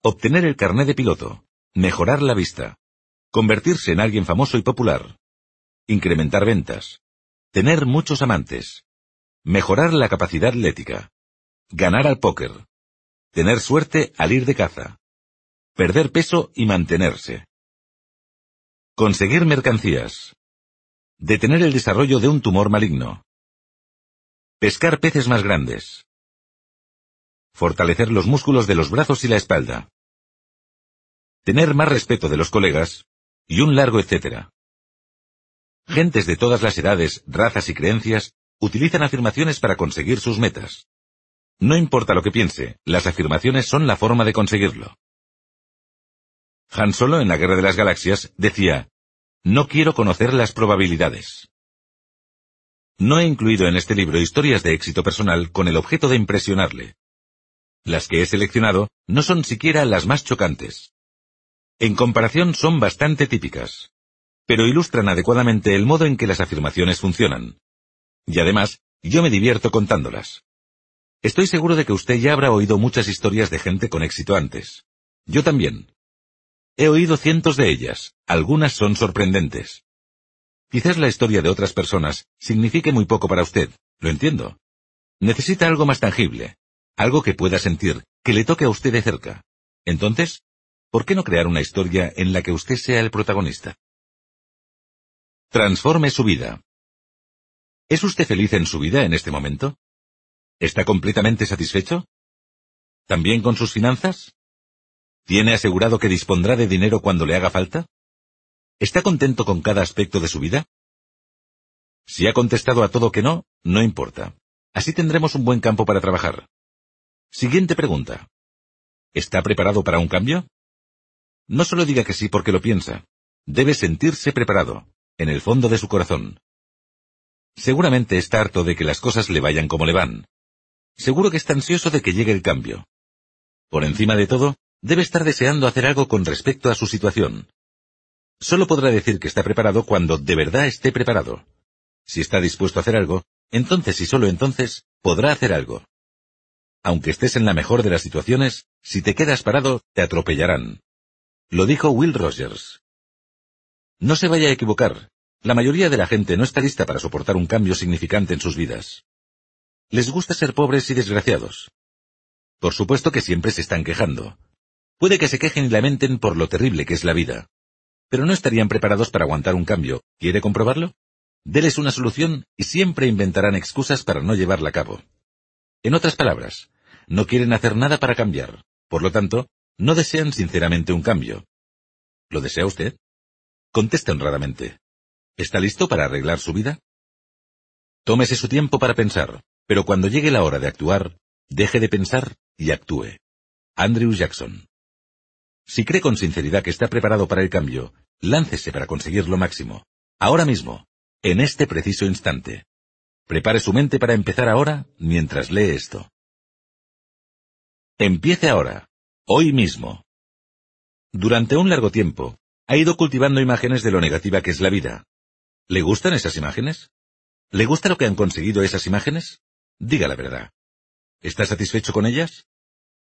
Obtener el carné de piloto. Mejorar la vista. Convertirse en alguien famoso y popular. Incrementar ventas. Tener muchos amantes. Mejorar la capacidad atlética. Ganar al póker. Tener suerte al ir de caza. Perder peso y mantenerse. Conseguir mercancías. Detener el desarrollo de un tumor maligno. Pescar peces más grandes. fortalecer los músculos de los brazos y la espalda. Tener más respeto de los colegas, y un largo etcétera. Gentes de todas las edades, razas y creencias utilizan afirmaciones para conseguir sus metas. No importa lo que piense, las afirmaciones son la forma de conseguirlo. Han Solo en la Guerra de las Galaxias decía, no quiero conocer las probabilidades. No he incluido en este libro historias de éxito personal con el objeto de impresionarle. Las que he seleccionado no son siquiera las más chocantes. En comparación son bastante típicas, pero ilustran adecuadamente el modo en que las afirmaciones funcionan. Y además, yo me divierto contándolas. Estoy seguro de que usted ya habrá oído muchas historias de gente con éxito antes. Yo también. He oído cientos de ellas, algunas son sorprendentes. Quizás la historia de otras personas signifique muy poco para usted, lo entiendo. Necesita algo más tangible, algo que pueda sentir, que le toque a usted de cerca. Entonces, ¿por qué no crear una historia en la que usted sea el protagonista? Transforme su vida. ¿Es usted feliz en su vida en este momento? ¿Está completamente satisfecho? ¿También con sus finanzas? ¿Tiene asegurado que dispondrá de dinero cuando le haga falta? ¿Está contento con cada aspecto de su vida? Si ha contestado a todo que no, no importa. Así tendremos un buen campo para trabajar. Siguiente pregunta. ¿Está preparado para un cambio? No solo diga que sí porque lo piensa. Debe sentirse preparado, en el fondo de su corazón. Seguramente está harto de que las cosas le vayan como le van. Seguro que está ansioso de que llegue el cambio. Por encima de todo, debe estar deseando hacer algo con respecto a su situación. Solo podrá decir que está preparado cuando de verdad esté preparado. Si está dispuesto a hacer algo, entonces y solo entonces podrá hacer algo. Aunque estés en la mejor de las situaciones, si te quedas parado, te atropellarán. Lo dijo Will Rogers. No se vaya a equivocar. La mayoría de la gente no está lista para soportar un cambio significante en sus vidas. Les gusta ser pobres y desgraciados. Por supuesto que siempre se están quejando. Puede que se quejen y lamenten por lo terrible que es la vida. Pero no estarían preparados para aguantar un cambio. ¿Quiere comprobarlo? Deles una solución y siempre inventarán excusas para no llevarla a cabo. En otras palabras, no quieren hacer nada para cambiar. Por lo tanto, no desean sinceramente un cambio. ¿Lo desea usted? Conteste honradamente. ¿Está listo para arreglar su vida? Tómese su tiempo para pensar. Pero cuando llegue la hora de actuar, deje de pensar y actúe. Andrew Jackson. Si cree con sinceridad que está preparado para el cambio, láncese para conseguir lo máximo. Ahora mismo, en este preciso instante. Prepare su mente para empezar ahora mientras lee esto. Empiece ahora, hoy mismo. Durante un largo tiempo, ha ido cultivando imágenes de lo negativa que es la vida. ¿Le gustan esas imágenes? ¿Le gusta lo que han conseguido esas imágenes? Diga la verdad. ¿Está satisfecho con ellas?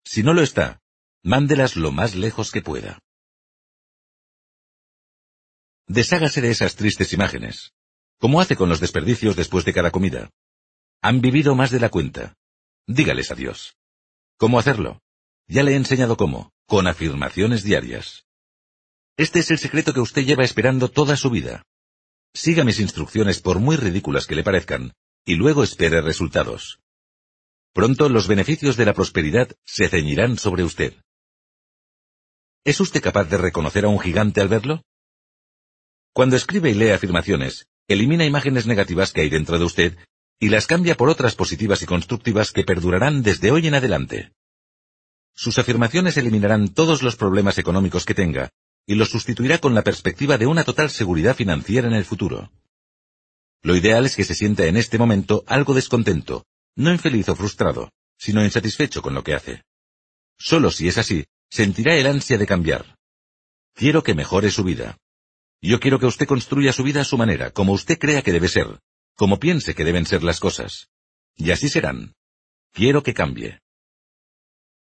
Si no lo está, mándelas lo más lejos que pueda. Deshágase de esas tristes imágenes, como hace con los desperdicios después de cada comida. Han vivido más de la cuenta. Dígales adiós. ¿Cómo hacerlo? Ya le he enseñado cómo, con afirmaciones diarias. Este es el secreto que usted lleva esperando toda su vida. Siga mis instrucciones por muy ridículas que le parezcan, y luego espere resultados. Pronto los beneficios de la prosperidad se ceñirán sobre usted. ¿Es usted capaz de reconocer a un gigante al verlo? Cuando escribe y lee afirmaciones, elimina imágenes negativas que hay dentro de usted y las cambia por otras positivas y constructivas que perdurarán desde hoy en adelante. Sus afirmaciones eliminarán todos los problemas económicos que tenga y los sustituirá con la perspectiva de una total seguridad financiera en el futuro. Lo ideal es que se sienta en este momento algo descontento, no infeliz o frustrado, sino insatisfecho con lo que hace. Solo si es así, sentirá el ansia de cambiar. Quiero que mejore su vida. Yo quiero que usted construya su vida a su manera, como usted crea que debe ser, como piense que deben ser las cosas. Y así serán. Quiero que cambie.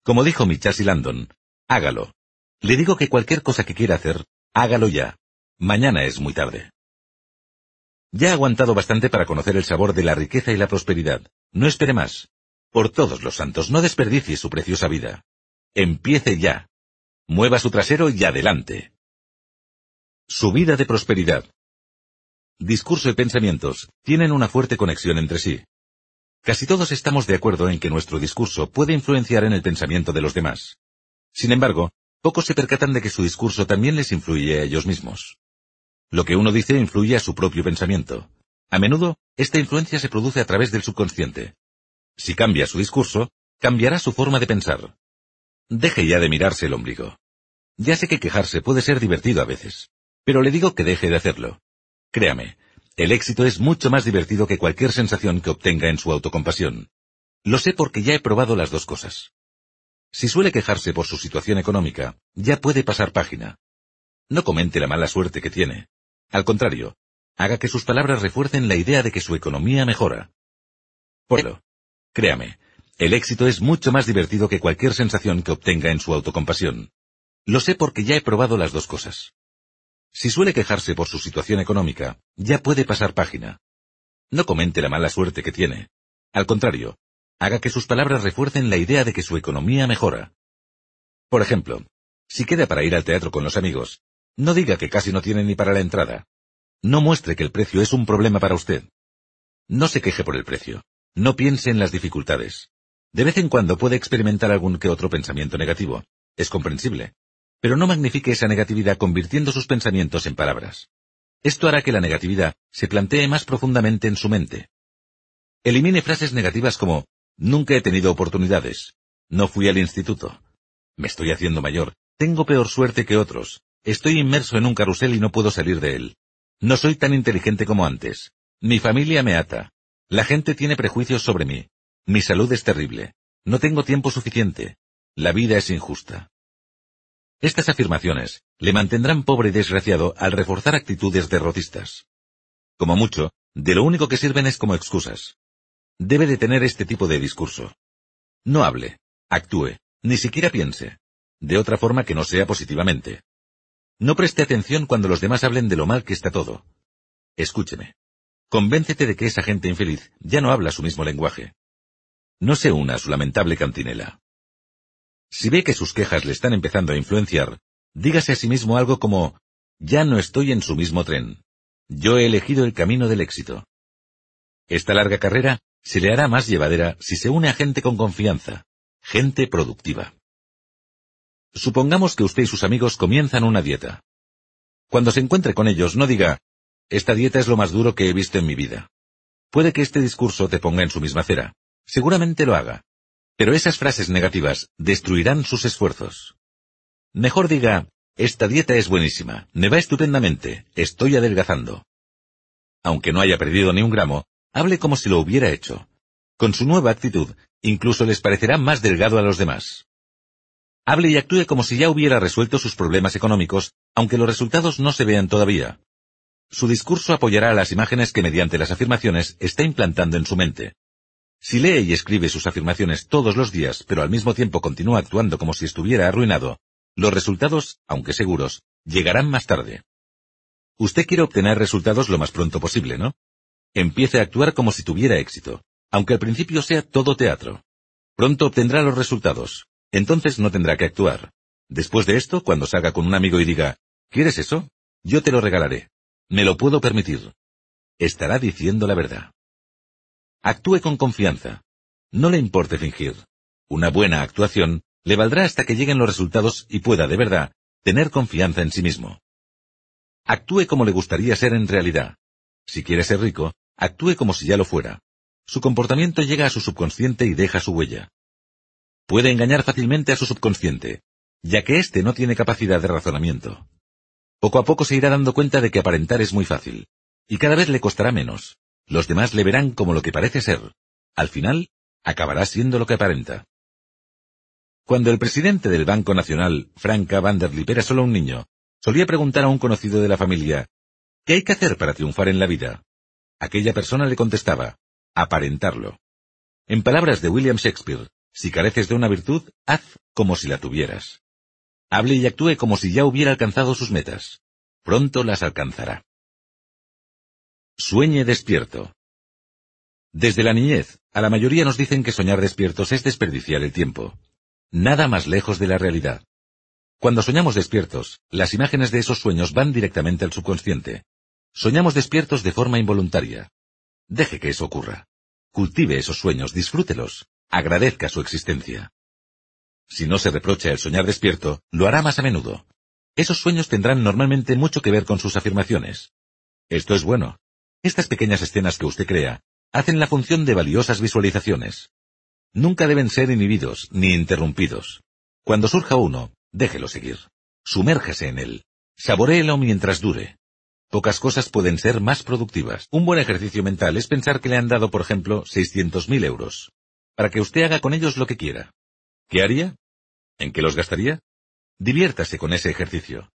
Como dijo Michasi Landon, hágalo. Le digo que cualquier cosa que quiera hacer, hágalo ya. Mañana es muy tarde. Ya ha aguantado bastante para conocer el sabor de la riqueza y la prosperidad. No espere más. Por todos los santos, no desperdicie su preciosa vida. Empiece ya. Mueva su trasero y adelante. Su vida de prosperidad. Discurso y pensamientos tienen una fuerte conexión entre sí. Casi todos estamos de acuerdo en que nuestro discurso puede influenciar en el pensamiento de los demás. Sin embargo, pocos se percatan de que su discurso también les influye a ellos mismos. Lo que uno dice influye a su propio pensamiento. A menudo, esta influencia se produce a través del subconsciente. Si cambia su discurso, cambiará su forma de pensar. Deje ya de mirarse el ombligo. Ya sé que quejarse puede ser divertido a veces, pero le digo que deje de hacerlo. Créame, el éxito es mucho más divertido que cualquier sensación que obtenga en su autocompasión. Lo sé porque ya he probado las dos cosas. Si suele quejarse por su situación económica, ya puede pasar página. No comente la mala suerte que tiene. Al contrario, haga que sus palabras refuercen la idea de que su economía mejora. Por lo, créame, el éxito es mucho más divertido que cualquier sensación que obtenga en su autocompasión. Lo sé porque ya he probado las dos cosas. Si suele quejarse por su situación económica, ya puede pasar página. No comente la mala suerte que tiene. Al contrario, haga que sus palabras refuercen la idea de que su economía mejora. Por ejemplo, si queda para ir al teatro con los amigos, no diga que casi no tiene ni para la entrada. No muestre que el precio es un problema para usted. No se queje por el precio. No piense en las dificultades. De vez en cuando puede experimentar algún que otro pensamiento negativo. Es comprensible pero no magnifique esa negatividad convirtiendo sus pensamientos en palabras. Esto hará que la negatividad se plantee más profundamente en su mente. Elimine frases negativas como nunca he tenido oportunidades, no fui al instituto, me estoy haciendo mayor, tengo peor suerte que otros, estoy inmerso en un carrusel y no puedo salir de él, no soy tan inteligente como antes, mi familia me ata, la gente tiene prejuicios sobre mí, mi salud es terrible, no tengo tiempo suficiente, la vida es injusta. Estas afirmaciones le mantendrán pobre y desgraciado al reforzar actitudes derrotistas. Como mucho, de lo único que sirven es como excusas. Debe de tener este tipo de discurso. No hable, actúe, ni siquiera piense, de otra forma que no sea positivamente. No preste atención cuando los demás hablen de lo mal que está todo. Escúcheme. Convéncete de que esa gente infeliz ya no habla su mismo lenguaje. No se una a su lamentable cantinela. Si ve que sus quejas le están empezando a influenciar, dígase a sí mismo algo como, ya no estoy en su mismo tren. Yo he elegido el camino del éxito. Esta larga carrera se le hará más llevadera si se une a gente con confianza, gente productiva. Supongamos que usted y sus amigos comienzan una dieta. Cuando se encuentre con ellos, no diga, esta dieta es lo más duro que he visto en mi vida. Puede que este discurso te ponga en su misma acera. Seguramente lo haga. Pero esas frases negativas destruirán sus esfuerzos. Mejor diga, esta dieta es buenísima, me va estupendamente, estoy adelgazando. Aunque no haya perdido ni un gramo, hable como si lo hubiera hecho. Con su nueva actitud, incluso les parecerá más delgado a los demás. Hable y actúe como si ya hubiera resuelto sus problemas económicos, aunque los resultados no se vean todavía. Su discurso apoyará a las imágenes que mediante las afirmaciones está implantando en su mente. Si lee y escribe sus afirmaciones todos los días, pero al mismo tiempo continúa actuando como si estuviera arruinado, los resultados, aunque seguros, llegarán más tarde. Usted quiere obtener resultados lo más pronto posible, ¿no? Empiece a actuar como si tuviera éxito, aunque al principio sea todo teatro. Pronto obtendrá los resultados. Entonces no tendrá que actuar. Después de esto, cuando salga con un amigo y diga, ¿quieres eso? Yo te lo regalaré. Me lo puedo permitir. Estará diciendo la verdad. Actúe con confianza. No le importe fingir. Una buena actuación le valdrá hasta que lleguen los resultados y pueda, de verdad, tener confianza en sí mismo. Actúe como le gustaría ser en realidad. Si quiere ser rico, actúe como si ya lo fuera. Su comportamiento llega a su subconsciente y deja su huella. Puede engañar fácilmente a su subconsciente, ya que éste no tiene capacidad de razonamiento. Poco a poco se irá dando cuenta de que aparentar es muy fácil, y cada vez le costará menos. Los demás le verán como lo que parece ser. Al final, acabará siendo lo que aparenta. Cuando el presidente del Banco Nacional, Franca Vanderlip, era solo un niño, solía preguntar a un conocido de la familia, ¿qué hay que hacer para triunfar en la vida? Aquella persona le contestaba, aparentarlo. En palabras de William Shakespeare, si careces de una virtud, haz como si la tuvieras. Hable y actúe como si ya hubiera alcanzado sus metas. Pronto las alcanzará. Sueñe despierto. Desde la niñez, a la mayoría nos dicen que soñar despiertos es desperdiciar el tiempo. Nada más lejos de la realidad. Cuando soñamos despiertos, las imágenes de esos sueños van directamente al subconsciente. Soñamos despiertos de forma involuntaria. Deje que eso ocurra. Cultive esos sueños, disfrútelos, agradezca su existencia. Si no se reprocha el soñar despierto, lo hará más a menudo. Esos sueños tendrán normalmente mucho que ver con sus afirmaciones. Esto es bueno. Estas pequeñas escenas que usted crea hacen la función de valiosas visualizaciones. Nunca deben ser inhibidos ni interrumpidos. Cuando surja uno, déjelo seguir. Sumérjase en él. Saboréelo mientras dure. Pocas cosas pueden ser más productivas. Un buen ejercicio mental es pensar que le han dado, por ejemplo, 600.000 euros, para que usted haga con ellos lo que quiera. ¿Qué haría? ¿En qué los gastaría? Diviértase con ese ejercicio.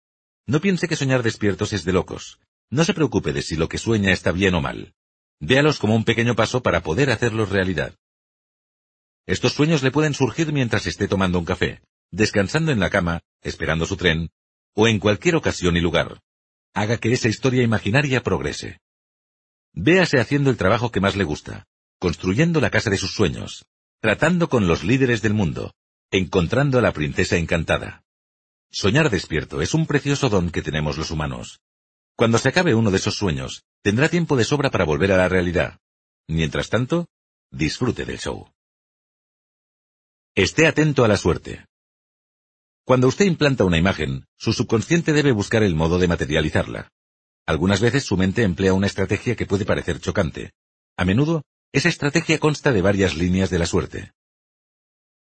No piense que soñar despiertos es de locos. No se preocupe de si lo que sueña está bien o mal. Véalos como un pequeño paso para poder hacerlos realidad. Estos sueños le pueden surgir mientras esté tomando un café, descansando en la cama, esperando su tren, o en cualquier ocasión y lugar haga que esa historia imaginaria progrese. Véase haciendo el trabajo que más le gusta, construyendo la casa de sus sueños, tratando con los líderes del mundo, encontrando a la princesa encantada. Soñar despierto es un precioso don que tenemos los humanos. Cuando se acabe uno de esos sueños, tendrá tiempo de sobra para volver a la realidad. Mientras tanto, disfrute del show. Esté atento a la suerte. Cuando usted implanta una imagen, su subconsciente debe buscar el modo de materializarla. Algunas veces su mente emplea una estrategia que puede parecer chocante. A menudo, esa estrategia consta de varias líneas de la suerte.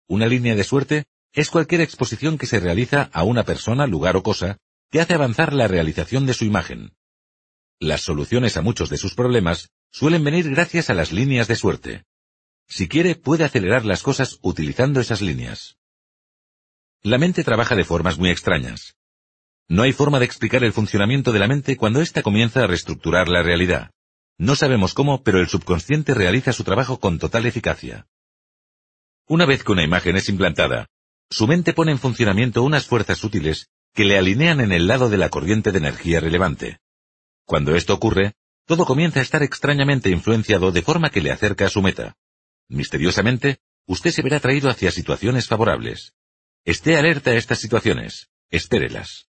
Una línea de suerte es cualquier exposición que se realiza a una persona, lugar o cosa que hace avanzar la realización de su imagen. Las soluciones a muchos de sus problemas suelen venir gracias a las líneas de suerte. Si quiere, puede acelerar las cosas utilizando esas líneas. La mente trabaja de formas muy extrañas. No hay forma de explicar el funcionamiento de la mente cuando ésta comienza a reestructurar la realidad. No sabemos cómo, pero el subconsciente realiza su trabajo con total eficacia. Una vez que una imagen es implantada, su mente pone en funcionamiento unas fuerzas útiles que le alinean en el lado de la corriente de energía relevante. Cuando esto ocurre, todo comienza a estar extrañamente influenciado de forma que le acerca a su meta. Misteriosamente, usted se verá atraído hacia situaciones favorables. Esté alerta a estas situaciones. Espérelas.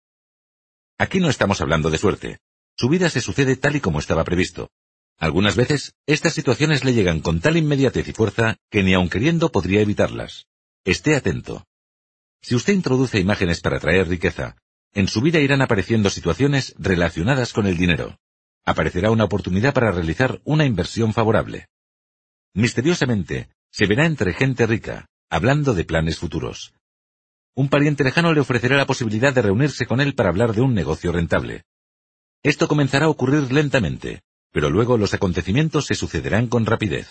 Aquí no estamos hablando de suerte. Su vida se sucede tal y como estaba previsto. Algunas veces, estas situaciones le llegan con tal inmediatez y fuerza que ni aun queriendo podría evitarlas. Esté atento. Si usted introduce imágenes para traer riqueza, en su vida irán apareciendo situaciones relacionadas con el dinero. Aparecerá una oportunidad para realizar una inversión favorable. Misteriosamente, se verá entre gente rica, hablando de planes futuros, un pariente lejano le ofrecerá la posibilidad de reunirse con él para hablar de un negocio rentable. Esto comenzará a ocurrir lentamente, pero luego los acontecimientos se sucederán con rapidez.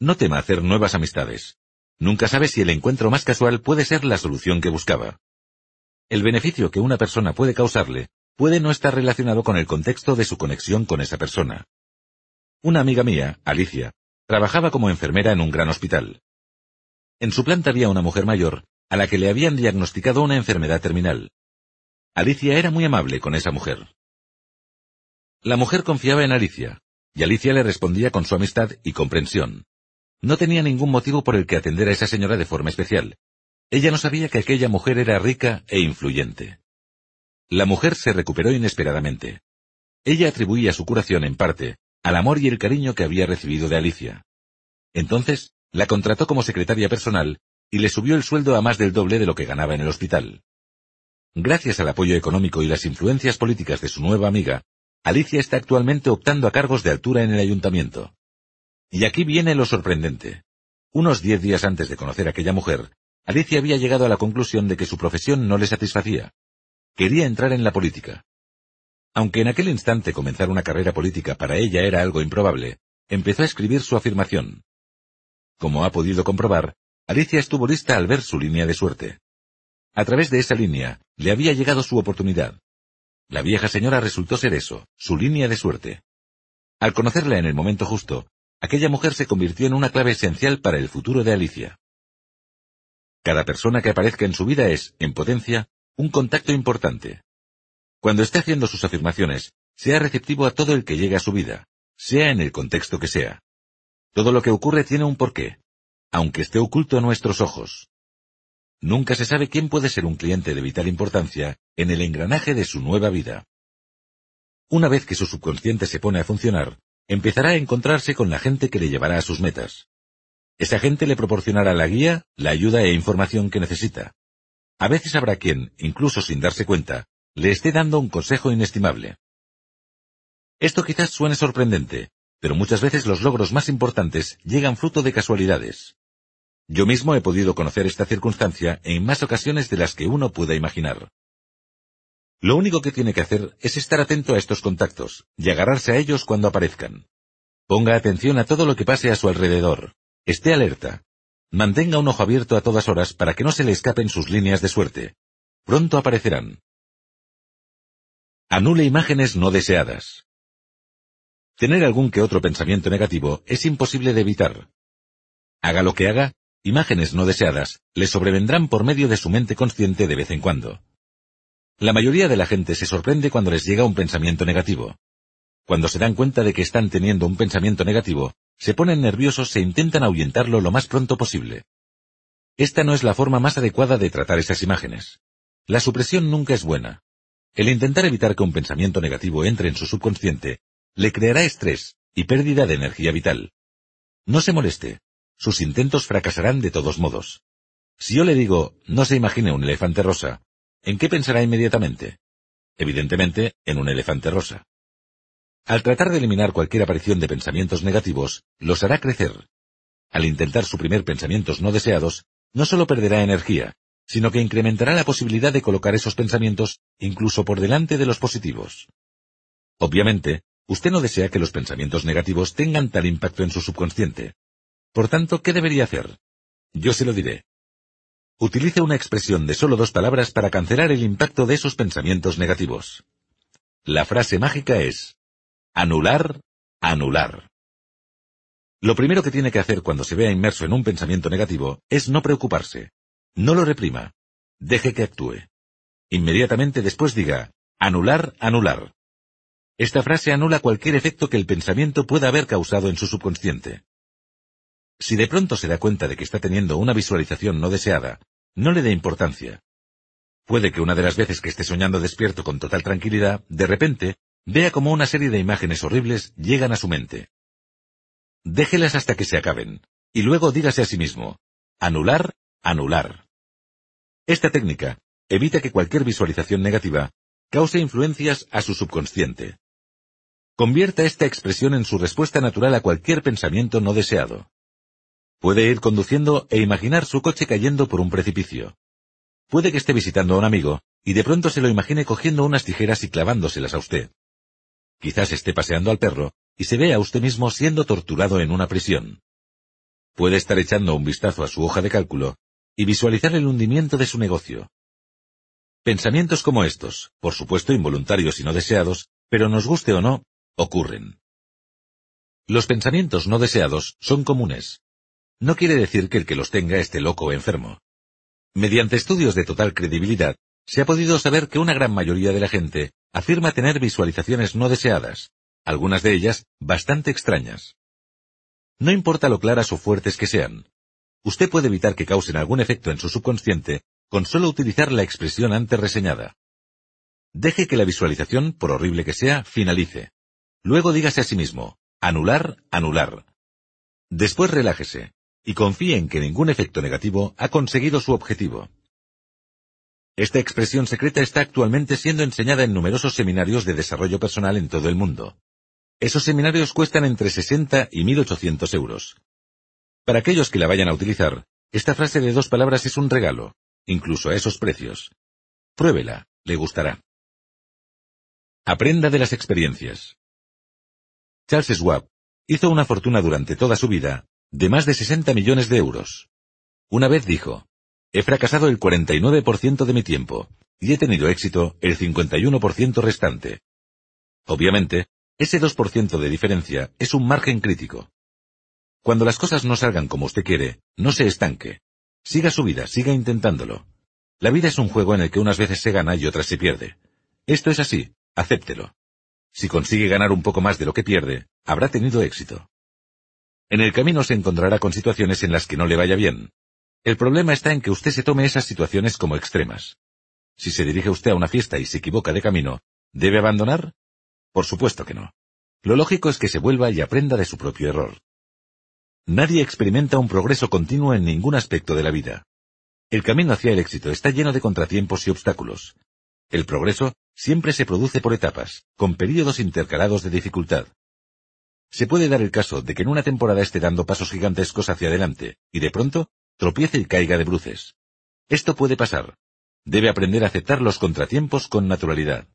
No tema hacer nuevas amistades. Nunca sabe si el encuentro más casual puede ser la solución que buscaba. El beneficio que una persona puede causarle puede no estar relacionado con el contexto de su conexión con esa persona. Una amiga mía, Alicia, trabajaba como enfermera en un gran hospital. En su planta había una mujer mayor a la que le habían diagnosticado una enfermedad terminal. Alicia era muy amable con esa mujer. La mujer confiaba en Alicia, y Alicia le respondía con su amistad y comprensión. No tenía ningún motivo por el que atender a esa señora de forma especial. Ella no sabía que aquella mujer era rica e influyente. La mujer se recuperó inesperadamente. Ella atribuía su curación en parte al amor y el cariño que había recibido de Alicia. Entonces, la contrató como secretaria personal y le subió el sueldo a más del doble de lo que ganaba en el hospital. Gracias al apoyo económico y las influencias políticas de su nueva amiga, Alicia está actualmente optando a cargos de altura en el ayuntamiento. Y aquí viene lo sorprendente. Unos diez días antes de conocer a aquella mujer, Alicia había llegado a la conclusión de que su profesión no le satisfacía. Quería entrar en la política. Aunque en aquel instante comenzar una carrera política para ella era algo improbable, empezó a escribir su afirmación. Como ha podido comprobar, Alicia estuvo lista al ver su línea de suerte. A través de esa línea le había llegado su oportunidad. La vieja señora resultó ser eso, su línea de suerte. Al conocerla en el momento justo, aquella mujer se convirtió en una clave esencial para el futuro de Alicia. Cada persona que aparezca en su vida es, en potencia, un contacto importante. Cuando esté haciendo sus afirmaciones, sea receptivo a todo el que llegue a su vida, sea en el contexto que sea. Todo lo que ocurre tiene un porqué, aunque esté oculto a nuestros ojos. Nunca se sabe quién puede ser un cliente de vital importancia en el engranaje de su nueva vida. Una vez que su subconsciente se pone a funcionar, empezará a encontrarse con la gente que le llevará a sus metas. Esa gente le proporcionará la guía, la ayuda e información que necesita. A veces habrá quien, incluso sin darse cuenta, le esté dando un consejo inestimable. Esto quizás suene sorprendente, pero muchas veces los logros más importantes llegan fruto de casualidades. Yo mismo he podido conocer esta circunstancia en más ocasiones de las que uno pueda imaginar. Lo único que tiene que hacer es estar atento a estos contactos y agarrarse a ellos cuando aparezcan. Ponga atención a todo lo que pase a su alrededor. Esté alerta. Mantenga un ojo abierto a todas horas para que no se le escapen sus líneas de suerte. Pronto aparecerán. Anule imágenes no deseadas. Tener algún que otro pensamiento negativo es imposible de evitar. Haga lo que haga, imágenes no deseadas le sobrevendrán por medio de su mente consciente de vez en cuando. La mayoría de la gente se sorprende cuando les llega un pensamiento negativo. Cuando se dan cuenta de que están teniendo un pensamiento negativo, se ponen nerviosos e intentan ahuyentarlo lo más pronto posible. Esta no es la forma más adecuada de tratar esas imágenes. La supresión nunca es buena. El intentar evitar que un pensamiento negativo entre en su subconsciente le creará estrés y pérdida de energía vital. No se moleste. Sus intentos fracasarán de todos modos. Si yo le digo, no se imagine un elefante rosa, ¿En qué pensará inmediatamente? Evidentemente, en un elefante rosa. Al tratar de eliminar cualquier aparición de pensamientos negativos, los hará crecer. Al intentar suprimir pensamientos no deseados, no solo perderá energía, sino que incrementará la posibilidad de colocar esos pensamientos incluso por delante de los positivos. Obviamente, usted no desea que los pensamientos negativos tengan tal impacto en su subconsciente. Por tanto, ¿qué debería hacer? Yo se lo diré. Utilice una expresión de solo dos palabras para cancelar el impacto de esos pensamientos negativos. La frase mágica es anular, anular. Lo primero que tiene que hacer cuando se vea inmerso en un pensamiento negativo es no preocuparse. No lo reprima. Deje que actúe. Inmediatamente después diga, anular, anular. Esta frase anula cualquier efecto que el pensamiento pueda haber causado en su subconsciente. Si de pronto se da cuenta de que está teniendo una visualización no deseada, no le dé importancia. Puede que una de las veces que esté soñando despierto con total tranquilidad, de repente, vea como una serie de imágenes horribles llegan a su mente. Déjelas hasta que se acaben, y luego dígase a sí mismo, anular, anular. Esta técnica evita que cualquier visualización negativa cause influencias a su subconsciente. Convierta esta expresión en su respuesta natural a cualquier pensamiento no deseado. Puede ir conduciendo e imaginar su coche cayendo por un precipicio. Puede que esté visitando a un amigo y de pronto se lo imagine cogiendo unas tijeras y clavándoselas a usted. Quizás esté paseando al perro y se vea a usted mismo siendo torturado en una prisión. Puede estar echando un vistazo a su hoja de cálculo y visualizar el hundimiento de su negocio. Pensamientos como estos, por supuesto involuntarios y no deseados, pero nos guste o no, ocurren. Los pensamientos no deseados son comunes, no quiere decir que el que los tenga esté loco o enfermo. Mediante estudios de total credibilidad, se ha podido saber que una gran mayoría de la gente afirma tener visualizaciones no deseadas, algunas de ellas bastante extrañas. No importa lo claras o fuertes que sean, usted puede evitar que causen algún efecto en su subconsciente con solo utilizar la expresión antes reseñada. Deje que la visualización, por horrible que sea, finalice. Luego dígase a sí mismo, anular, anular. Después relájese, y confíe en que ningún efecto negativo ha conseguido su objetivo. Esta expresión secreta está actualmente siendo enseñada en numerosos seminarios de desarrollo personal en todo el mundo. Esos seminarios cuestan entre 60 y 1.800 euros. Para aquellos que la vayan a utilizar, esta frase de dos palabras es un regalo, incluso a esos precios. Pruébela, le gustará. Aprenda de las experiencias. Charles Schwab hizo una fortuna durante toda su vida de más de 60 millones de euros. Una vez dijo, he fracasado el 49% de mi tiempo y he tenido éxito el 51% restante. Obviamente, ese 2% de diferencia es un margen crítico. Cuando las cosas no salgan como usted quiere, no se estanque. Siga su vida, siga intentándolo. La vida es un juego en el que unas veces se gana y otras se pierde. Esto es así, acéptelo. Si consigue ganar un poco más de lo que pierde, habrá tenido éxito. En el camino se encontrará con situaciones en las que no le vaya bien. El problema está en que usted se tome esas situaciones como extremas. Si se dirige usted a una fiesta y se equivoca de camino, ¿debe abandonar? Por supuesto que no. lo lógico es que se vuelva y aprenda de su propio error. Nadie experimenta un progreso continuo en ningún aspecto de la vida. El camino hacia el éxito está lleno de contratiempos y obstáculos. El progreso siempre se produce por etapas, con períodos intercalados de dificultad. Se puede dar el caso de que en una temporada esté dando pasos gigantescos hacia adelante, y de pronto tropiece y caiga de bruces. Esto puede pasar. Debe aprender a aceptar los contratiempos con naturalidad.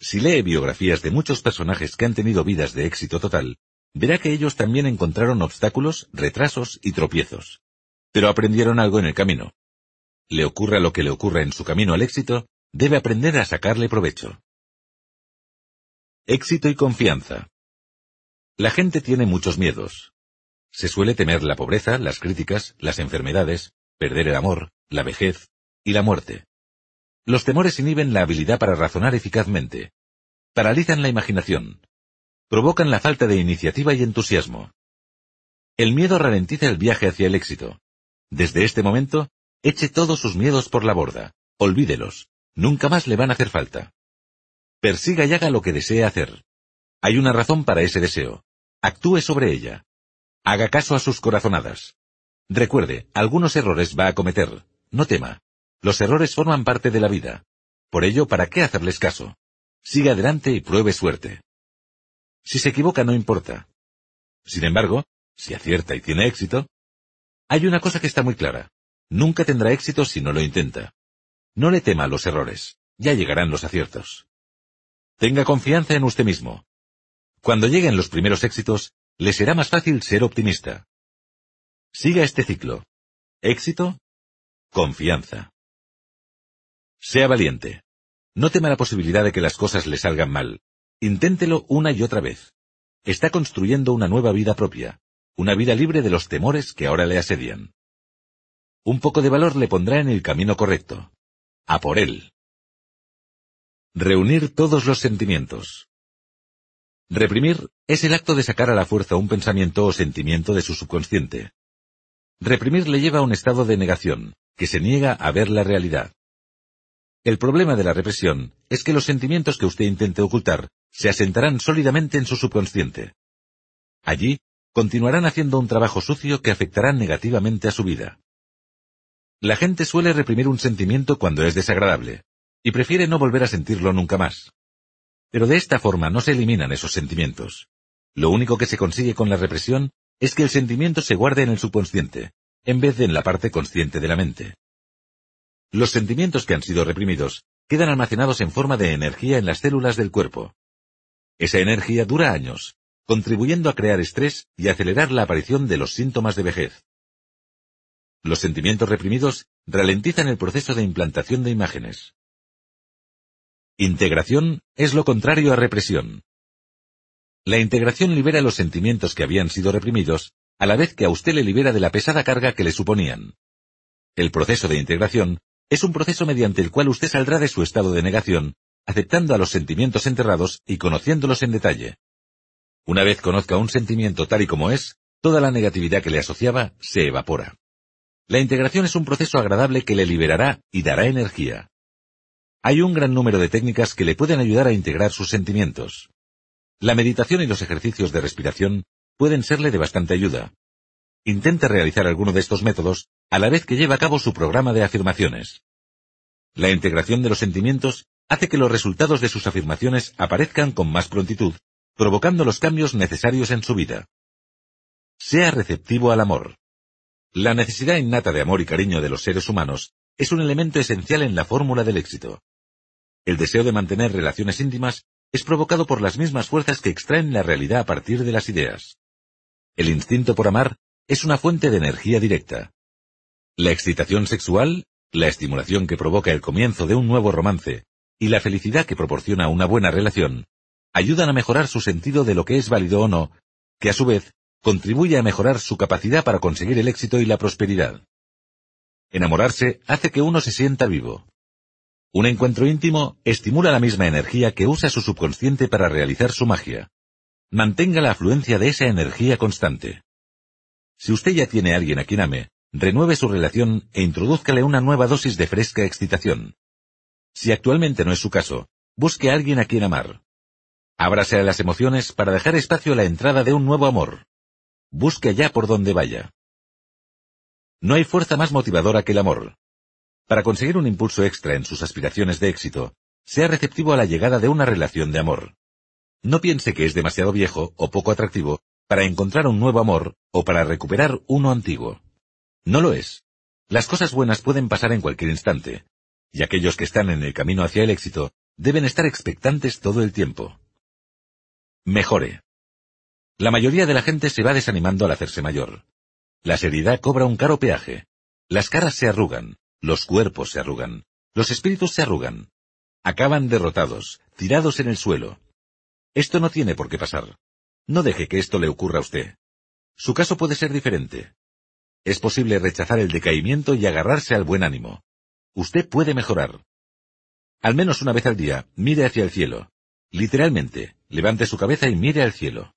Si lee biografías de muchos personajes que han tenido vidas de éxito total, verá que ellos también encontraron obstáculos, retrasos y tropiezos. Pero aprendieron algo en el camino. Le ocurra lo que le ocurra en su camino al éxito, debe aprender a sacarle provecho. Éxito y confianza. La gente tiene muchos miedos. Se suele temer la pobreza, las críticas, las enfermedades, perder el amor, la vejez y la muerte. Los temores inhiben la habilidad para razonar eficazmente. Paralizan la imaginación. Provocan la falta de iniciativa y entusiasmo. El miedo ralentiza el viaje hacia el éxito. Desde este momento, eche todos sus miedos por la borda. Olvídelos. Nunca más le van a hacer falta. Persiga y haga lo que desea hacer. Hay una razón para ese deseo. Actúe sobre ella. Haga caso a sus corazonadas. Recuerde, algunos errores va a cometer. No tema. Los errores forman parte de la vida. Por ello, ¿para qué hacerles caso? Siga adelante y pruebe suerte. Si se equivoca no importa. Sin embargo, si acierta y tiene éxito, hay una cosa que está muy clara. Nunca tendrá éxito si no lo intenta. No le tema los errores. Ya llegarán los aciertos. Tenga confianza en usted mismo. Cuando lleguen los primeros éxitos, le será más fácil ser optimista. Siga este ciclo. Éxito, confianza. Sea valiente. No tema la posibilidad de que las cosas le salgan mal. Inténtelo una y otra vez. Está construyendo una nueva vida propia, una vida libre de los temores que ahora le asedian. Un poco de valor le pondrá en el camino correcto. A por él. Reunir todos los sentimientos. Reprimir es el acto de sacar a la fuerza un pensamiento o sentimiento de su subconsciente. Reprimir le lleva a un estado de negación, que se niega a ver la realidad. El problema de la represión es que los sentimientos que usted intente ocultar se asentarán sólidamente en su subconsciente. Allí, continuarán haciendo un trabajo sucio que afectará negativamente a su vida. La gente suele reprimir un sentimiento cuando es desagradable, y prefiere no volver a sentirlo nunca más. Pero de esta forma no se eliminan esos sentimientos. Lo único que se consigue con la represión es que el sentimiento se guarde en el subconsciente, en vez de en la parte consciente de la mente. Los sentimientos que han sido reprimidos quedan almacenados en forma de energía en las células del cuerpo. Esa energía dura años, contribuyendo a crear estrés y acelerar la aparición de los síntomas de vejez. Los sentimientos reprimidos ralentizan el proceso de implantación de imágenes. Integración es lo contrario a represión. La integración libera los sentimientos que habían sido reprimidos, a la vez que a usted le libera de la pesada carga que le suponían. El proceso de integración es un proceso mediante el cual usted saldrá de su estado de negación, aceptando a los sentimientos enterrados y conociéndolos en detalle. Una vez conozca un sentimiento tal y como es, toda la negatividad que le asociaba se evapora. La integración es un proceso agradable que le liberará y dará energía. Hay un gran número de técnicas que le pueden ayudar a integrar sus sentimientos. La meditación y los ejercicios de respiración pueden serle de bastante ayuda. Intente realizar alguno de estos métodos a la vez que lleva a cabo su programa de afirmaciones. La integración de los sentimientos hace que los resultados de sus afirmaciones aparezcan con más prontitud, provocando los cambios necesarios en su vida. Sea receptivo al amor. La necesidad innata de amor y cariño de los seres humanos es un elemento esencial en la fórmula del éxito. El deseo de mantener relaciones íntimas es provocado por las mismas fuerzas que extraen la realidad a partir de las ideas. El instinto por amar es una fuente de energía directa. La excitación sexual, la estimulación que provoca el comienzo de un nuevo romance y la felicidad que proporciona una buena relación, ayudan a mejorar su sentido de lo que es válido o no, que a su vez contribuye a mejorar su capacidad para conseguir el éxito y la prosperidad. Enamorarse hace que uno se sienta vivo. Un encuentro íntimo estimula la misma energía que usa su subconsciente para realizar su magia. Mantenga la afluencia de esa energía constante. Si usted ya tiene a alguien a quien ame, renueve su relación e introdúzcale una nueva dosis de fresca excitación. Si actualmente no es su caso, busque a alguien a quien amar. Ábrase a las emociones para dejar espacio a la entrada de un nuevo amor. Busque allá por donde vaya. No hay fuerza más motivadora que el amor. Para conseguir un impulso extra en sus aspiraciones de éxito, sea receptivo a la llegada de una relación de amor. No piense que es demasiado viejo o poco atractivo para encontrar un nuevo amor o para recuperar uno antiguo. No lo es. Las cosas buenas pueden pasar en cualquier instante, y aquellos que están en el camino hacia el éxito deben estar expectantes todo el tiempo. Mejore. La mayoría de la gente se va desanimando al hacerse mayor. La seriedad cobra un caro peaje. Las caras se arrugan, los cuerpos se arrugan, los espíritus se arrugan. Acaban derrotados, tirados en el suelo. Esto no tiene por qué pasar. No deje que esto le ocurra a usted. Su caso puede ser diferente. Es posible rechazar el decaimiento y agarrarse al buen ánimo. Usted puede mejorar. Al menos una vez al día, mire hacia el cielo. Literalmente, levante su cabeza y mire al cielo.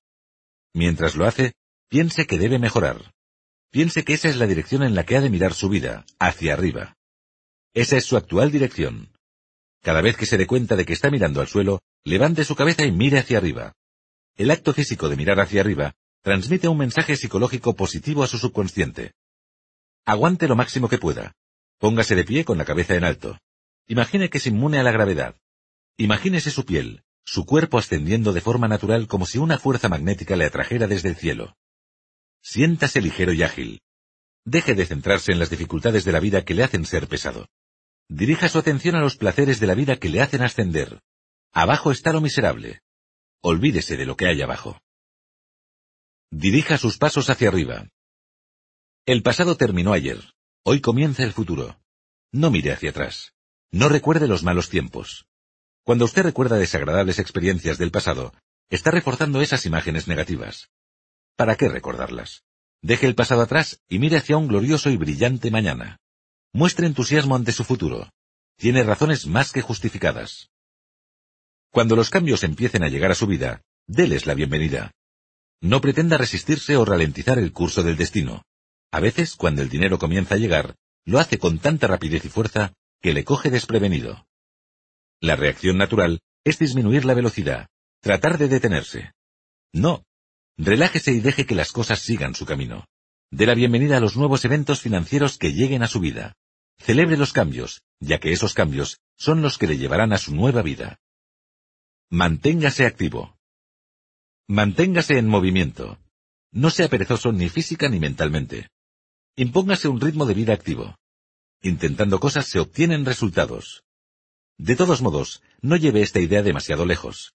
Mientras lo hace, piense que debe mejorar. Piense que esa es la dirección en la que ha de mirar su vida, hacia arriba. Esa es su actual dirección. Cada vez que se dé cuenta de que está mirando al suelo, levante su cabeza y mire hacia arriba. El acto físico de mirar hacia arriba transmite un mensaje psicológico positivo a su subconsciente. Aguante lo máximo que pueda. Póngase de pie con la cabeza en alto. Imagine que es inmune a la gravedad. Imagínese su piel, su cuerpo ascendiendo de forma natural como si una fuerza magnética le atrajera desde el cielo. Siéntase ligero y ágil. Deje de centrarse en las dificultades de la vida que le hacen ser pesado. Dirija su atención a los placeres de la vida que le hacen ascender. Abajo está lo miserable. Olvídese de lo que hay abajo. Dirija sus pasos hacia arriba. El pasado terminó ayer. Hoy comienza el futuro. No mire hacia atrás. No recuerde los malos tiempos. Cuando usted recuerda desagradables experiencias del pasado, está reforzando esas imágenes negativas. ¿Para qué recordarlas? Deje el pasado atrás y mire hacia un glorioso y brillante mañana. Muestre entusiasmo ante su futuro. Tiene razones más que justificadas. Cuando los cambios empiecen a llegar a su vida, déles la bienvenida. No pretenda resistirse o ralentizar el curso del destino. A veces, cuando el dinero comienza a llegar, lo hace con tanta rapidez y fuerza que le coge desprevenido. La reacción natural es disminuir la velocidad, tratar de detenerse. No. Relájese y deje que las cosas sigan su camino. Dé la bienvenida a los nuevos eventos financieros que lleguen a su vida. Celebre los cambios, ya que esos cambios son los que le llevarán a su nueva vida. Manténgase activo. Manténgase en movimiento. No sea perezoso ni física ni mentalmente. Impóngase un ritmo de vida activo. Intentando cosas se obtienen resultados. De todos modos, no lleve esta idea demasiado lejos.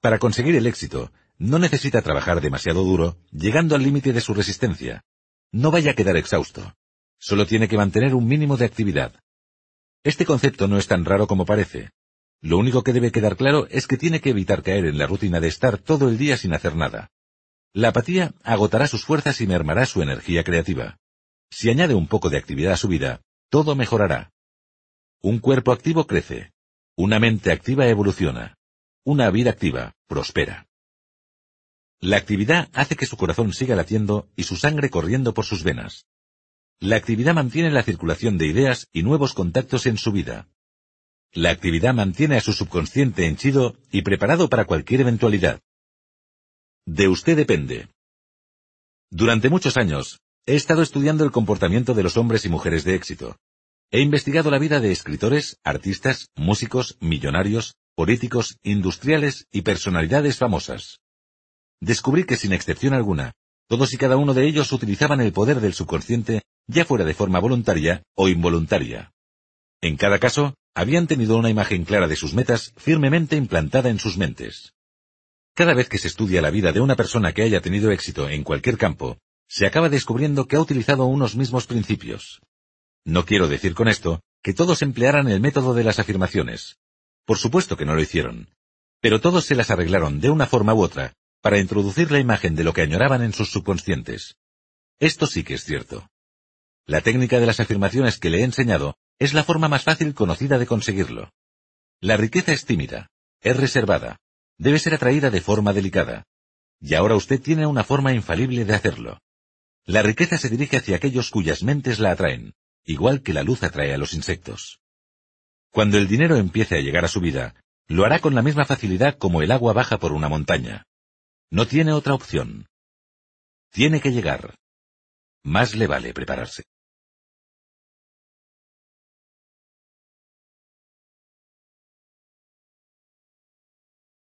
Para conseguir el éxito, no necesita trabajar demasiado duro, llegando al límite de su resistencia. No vaya a quedar exhausto. Solo tiene que mantener un mínimo de actividad. Este concepto no es tan raro como parece. Lo único que debe quedar claro es que tiene que evitar caer en la rutina de estar todo el día sin hacer nada. La apatía agotará sus fuerzas y mermará su energía creativa. Si añade un poco de actividad a su vida, todo mejorará. Un cuerpo activo crece. Una mente activa evoluciona. Una vida activa prospera. La actividad hace que su corazón siga latiendo y su sangre corriendo por sus venas. La actividad mantiene la circulación de ideas y nuevos contactos en su vida. La actividad mantiene a su subconsciente henchido y preparado para cualquier eventualidad. De usted depende. Durante muchos años, he estado estudiando el comportamiento de los hombres y mujeres de éxito. He investigado la vida de escritores, artistas, músicos, millonarios, políticos, industriales y personalidades famosas. Descubrí que sin excepción alguna, todos y cada uno de ellos utilizaban el poder del subconsciente, ya fuera de forma voluntaria o involuntaria. En cada caso, habían tenido una imagen clara de sus metas firmemente implantada en sus mentes. Cada vez que se estudia la vida de una persona que haya tenido éxito en cualquier campo, se acaba descubriendo que ha utilizado unos mismos principios. No quiero decir con esto que todos emplearan el método de las afirmaciones. Por supuesto que no lo hicieron. Pero todos se las arreglaron de una forma u otra para introducir la imagen de lo que añoraban en sus subconscientes. Esto sí que es cierto. La técnica de las afirmaciones que le he enseñado es la forma más fácil conocida de conseguirlo. La riqueza es tímida, es reservada, debe ser atraída de forma delicada. Y ahora usted tiene una forma infalible de hacerlo. La riqueza se dirige hacia aquellos cuyas mentes la atraen, igual que la luz atrae a los insectos. Cuando el dinero empiece a llegar a su vida, Lo hará con la misma facilidad como el agua baja por una montaña. No tiene otra opción. Tiene que llegar. Más le vale prepararse.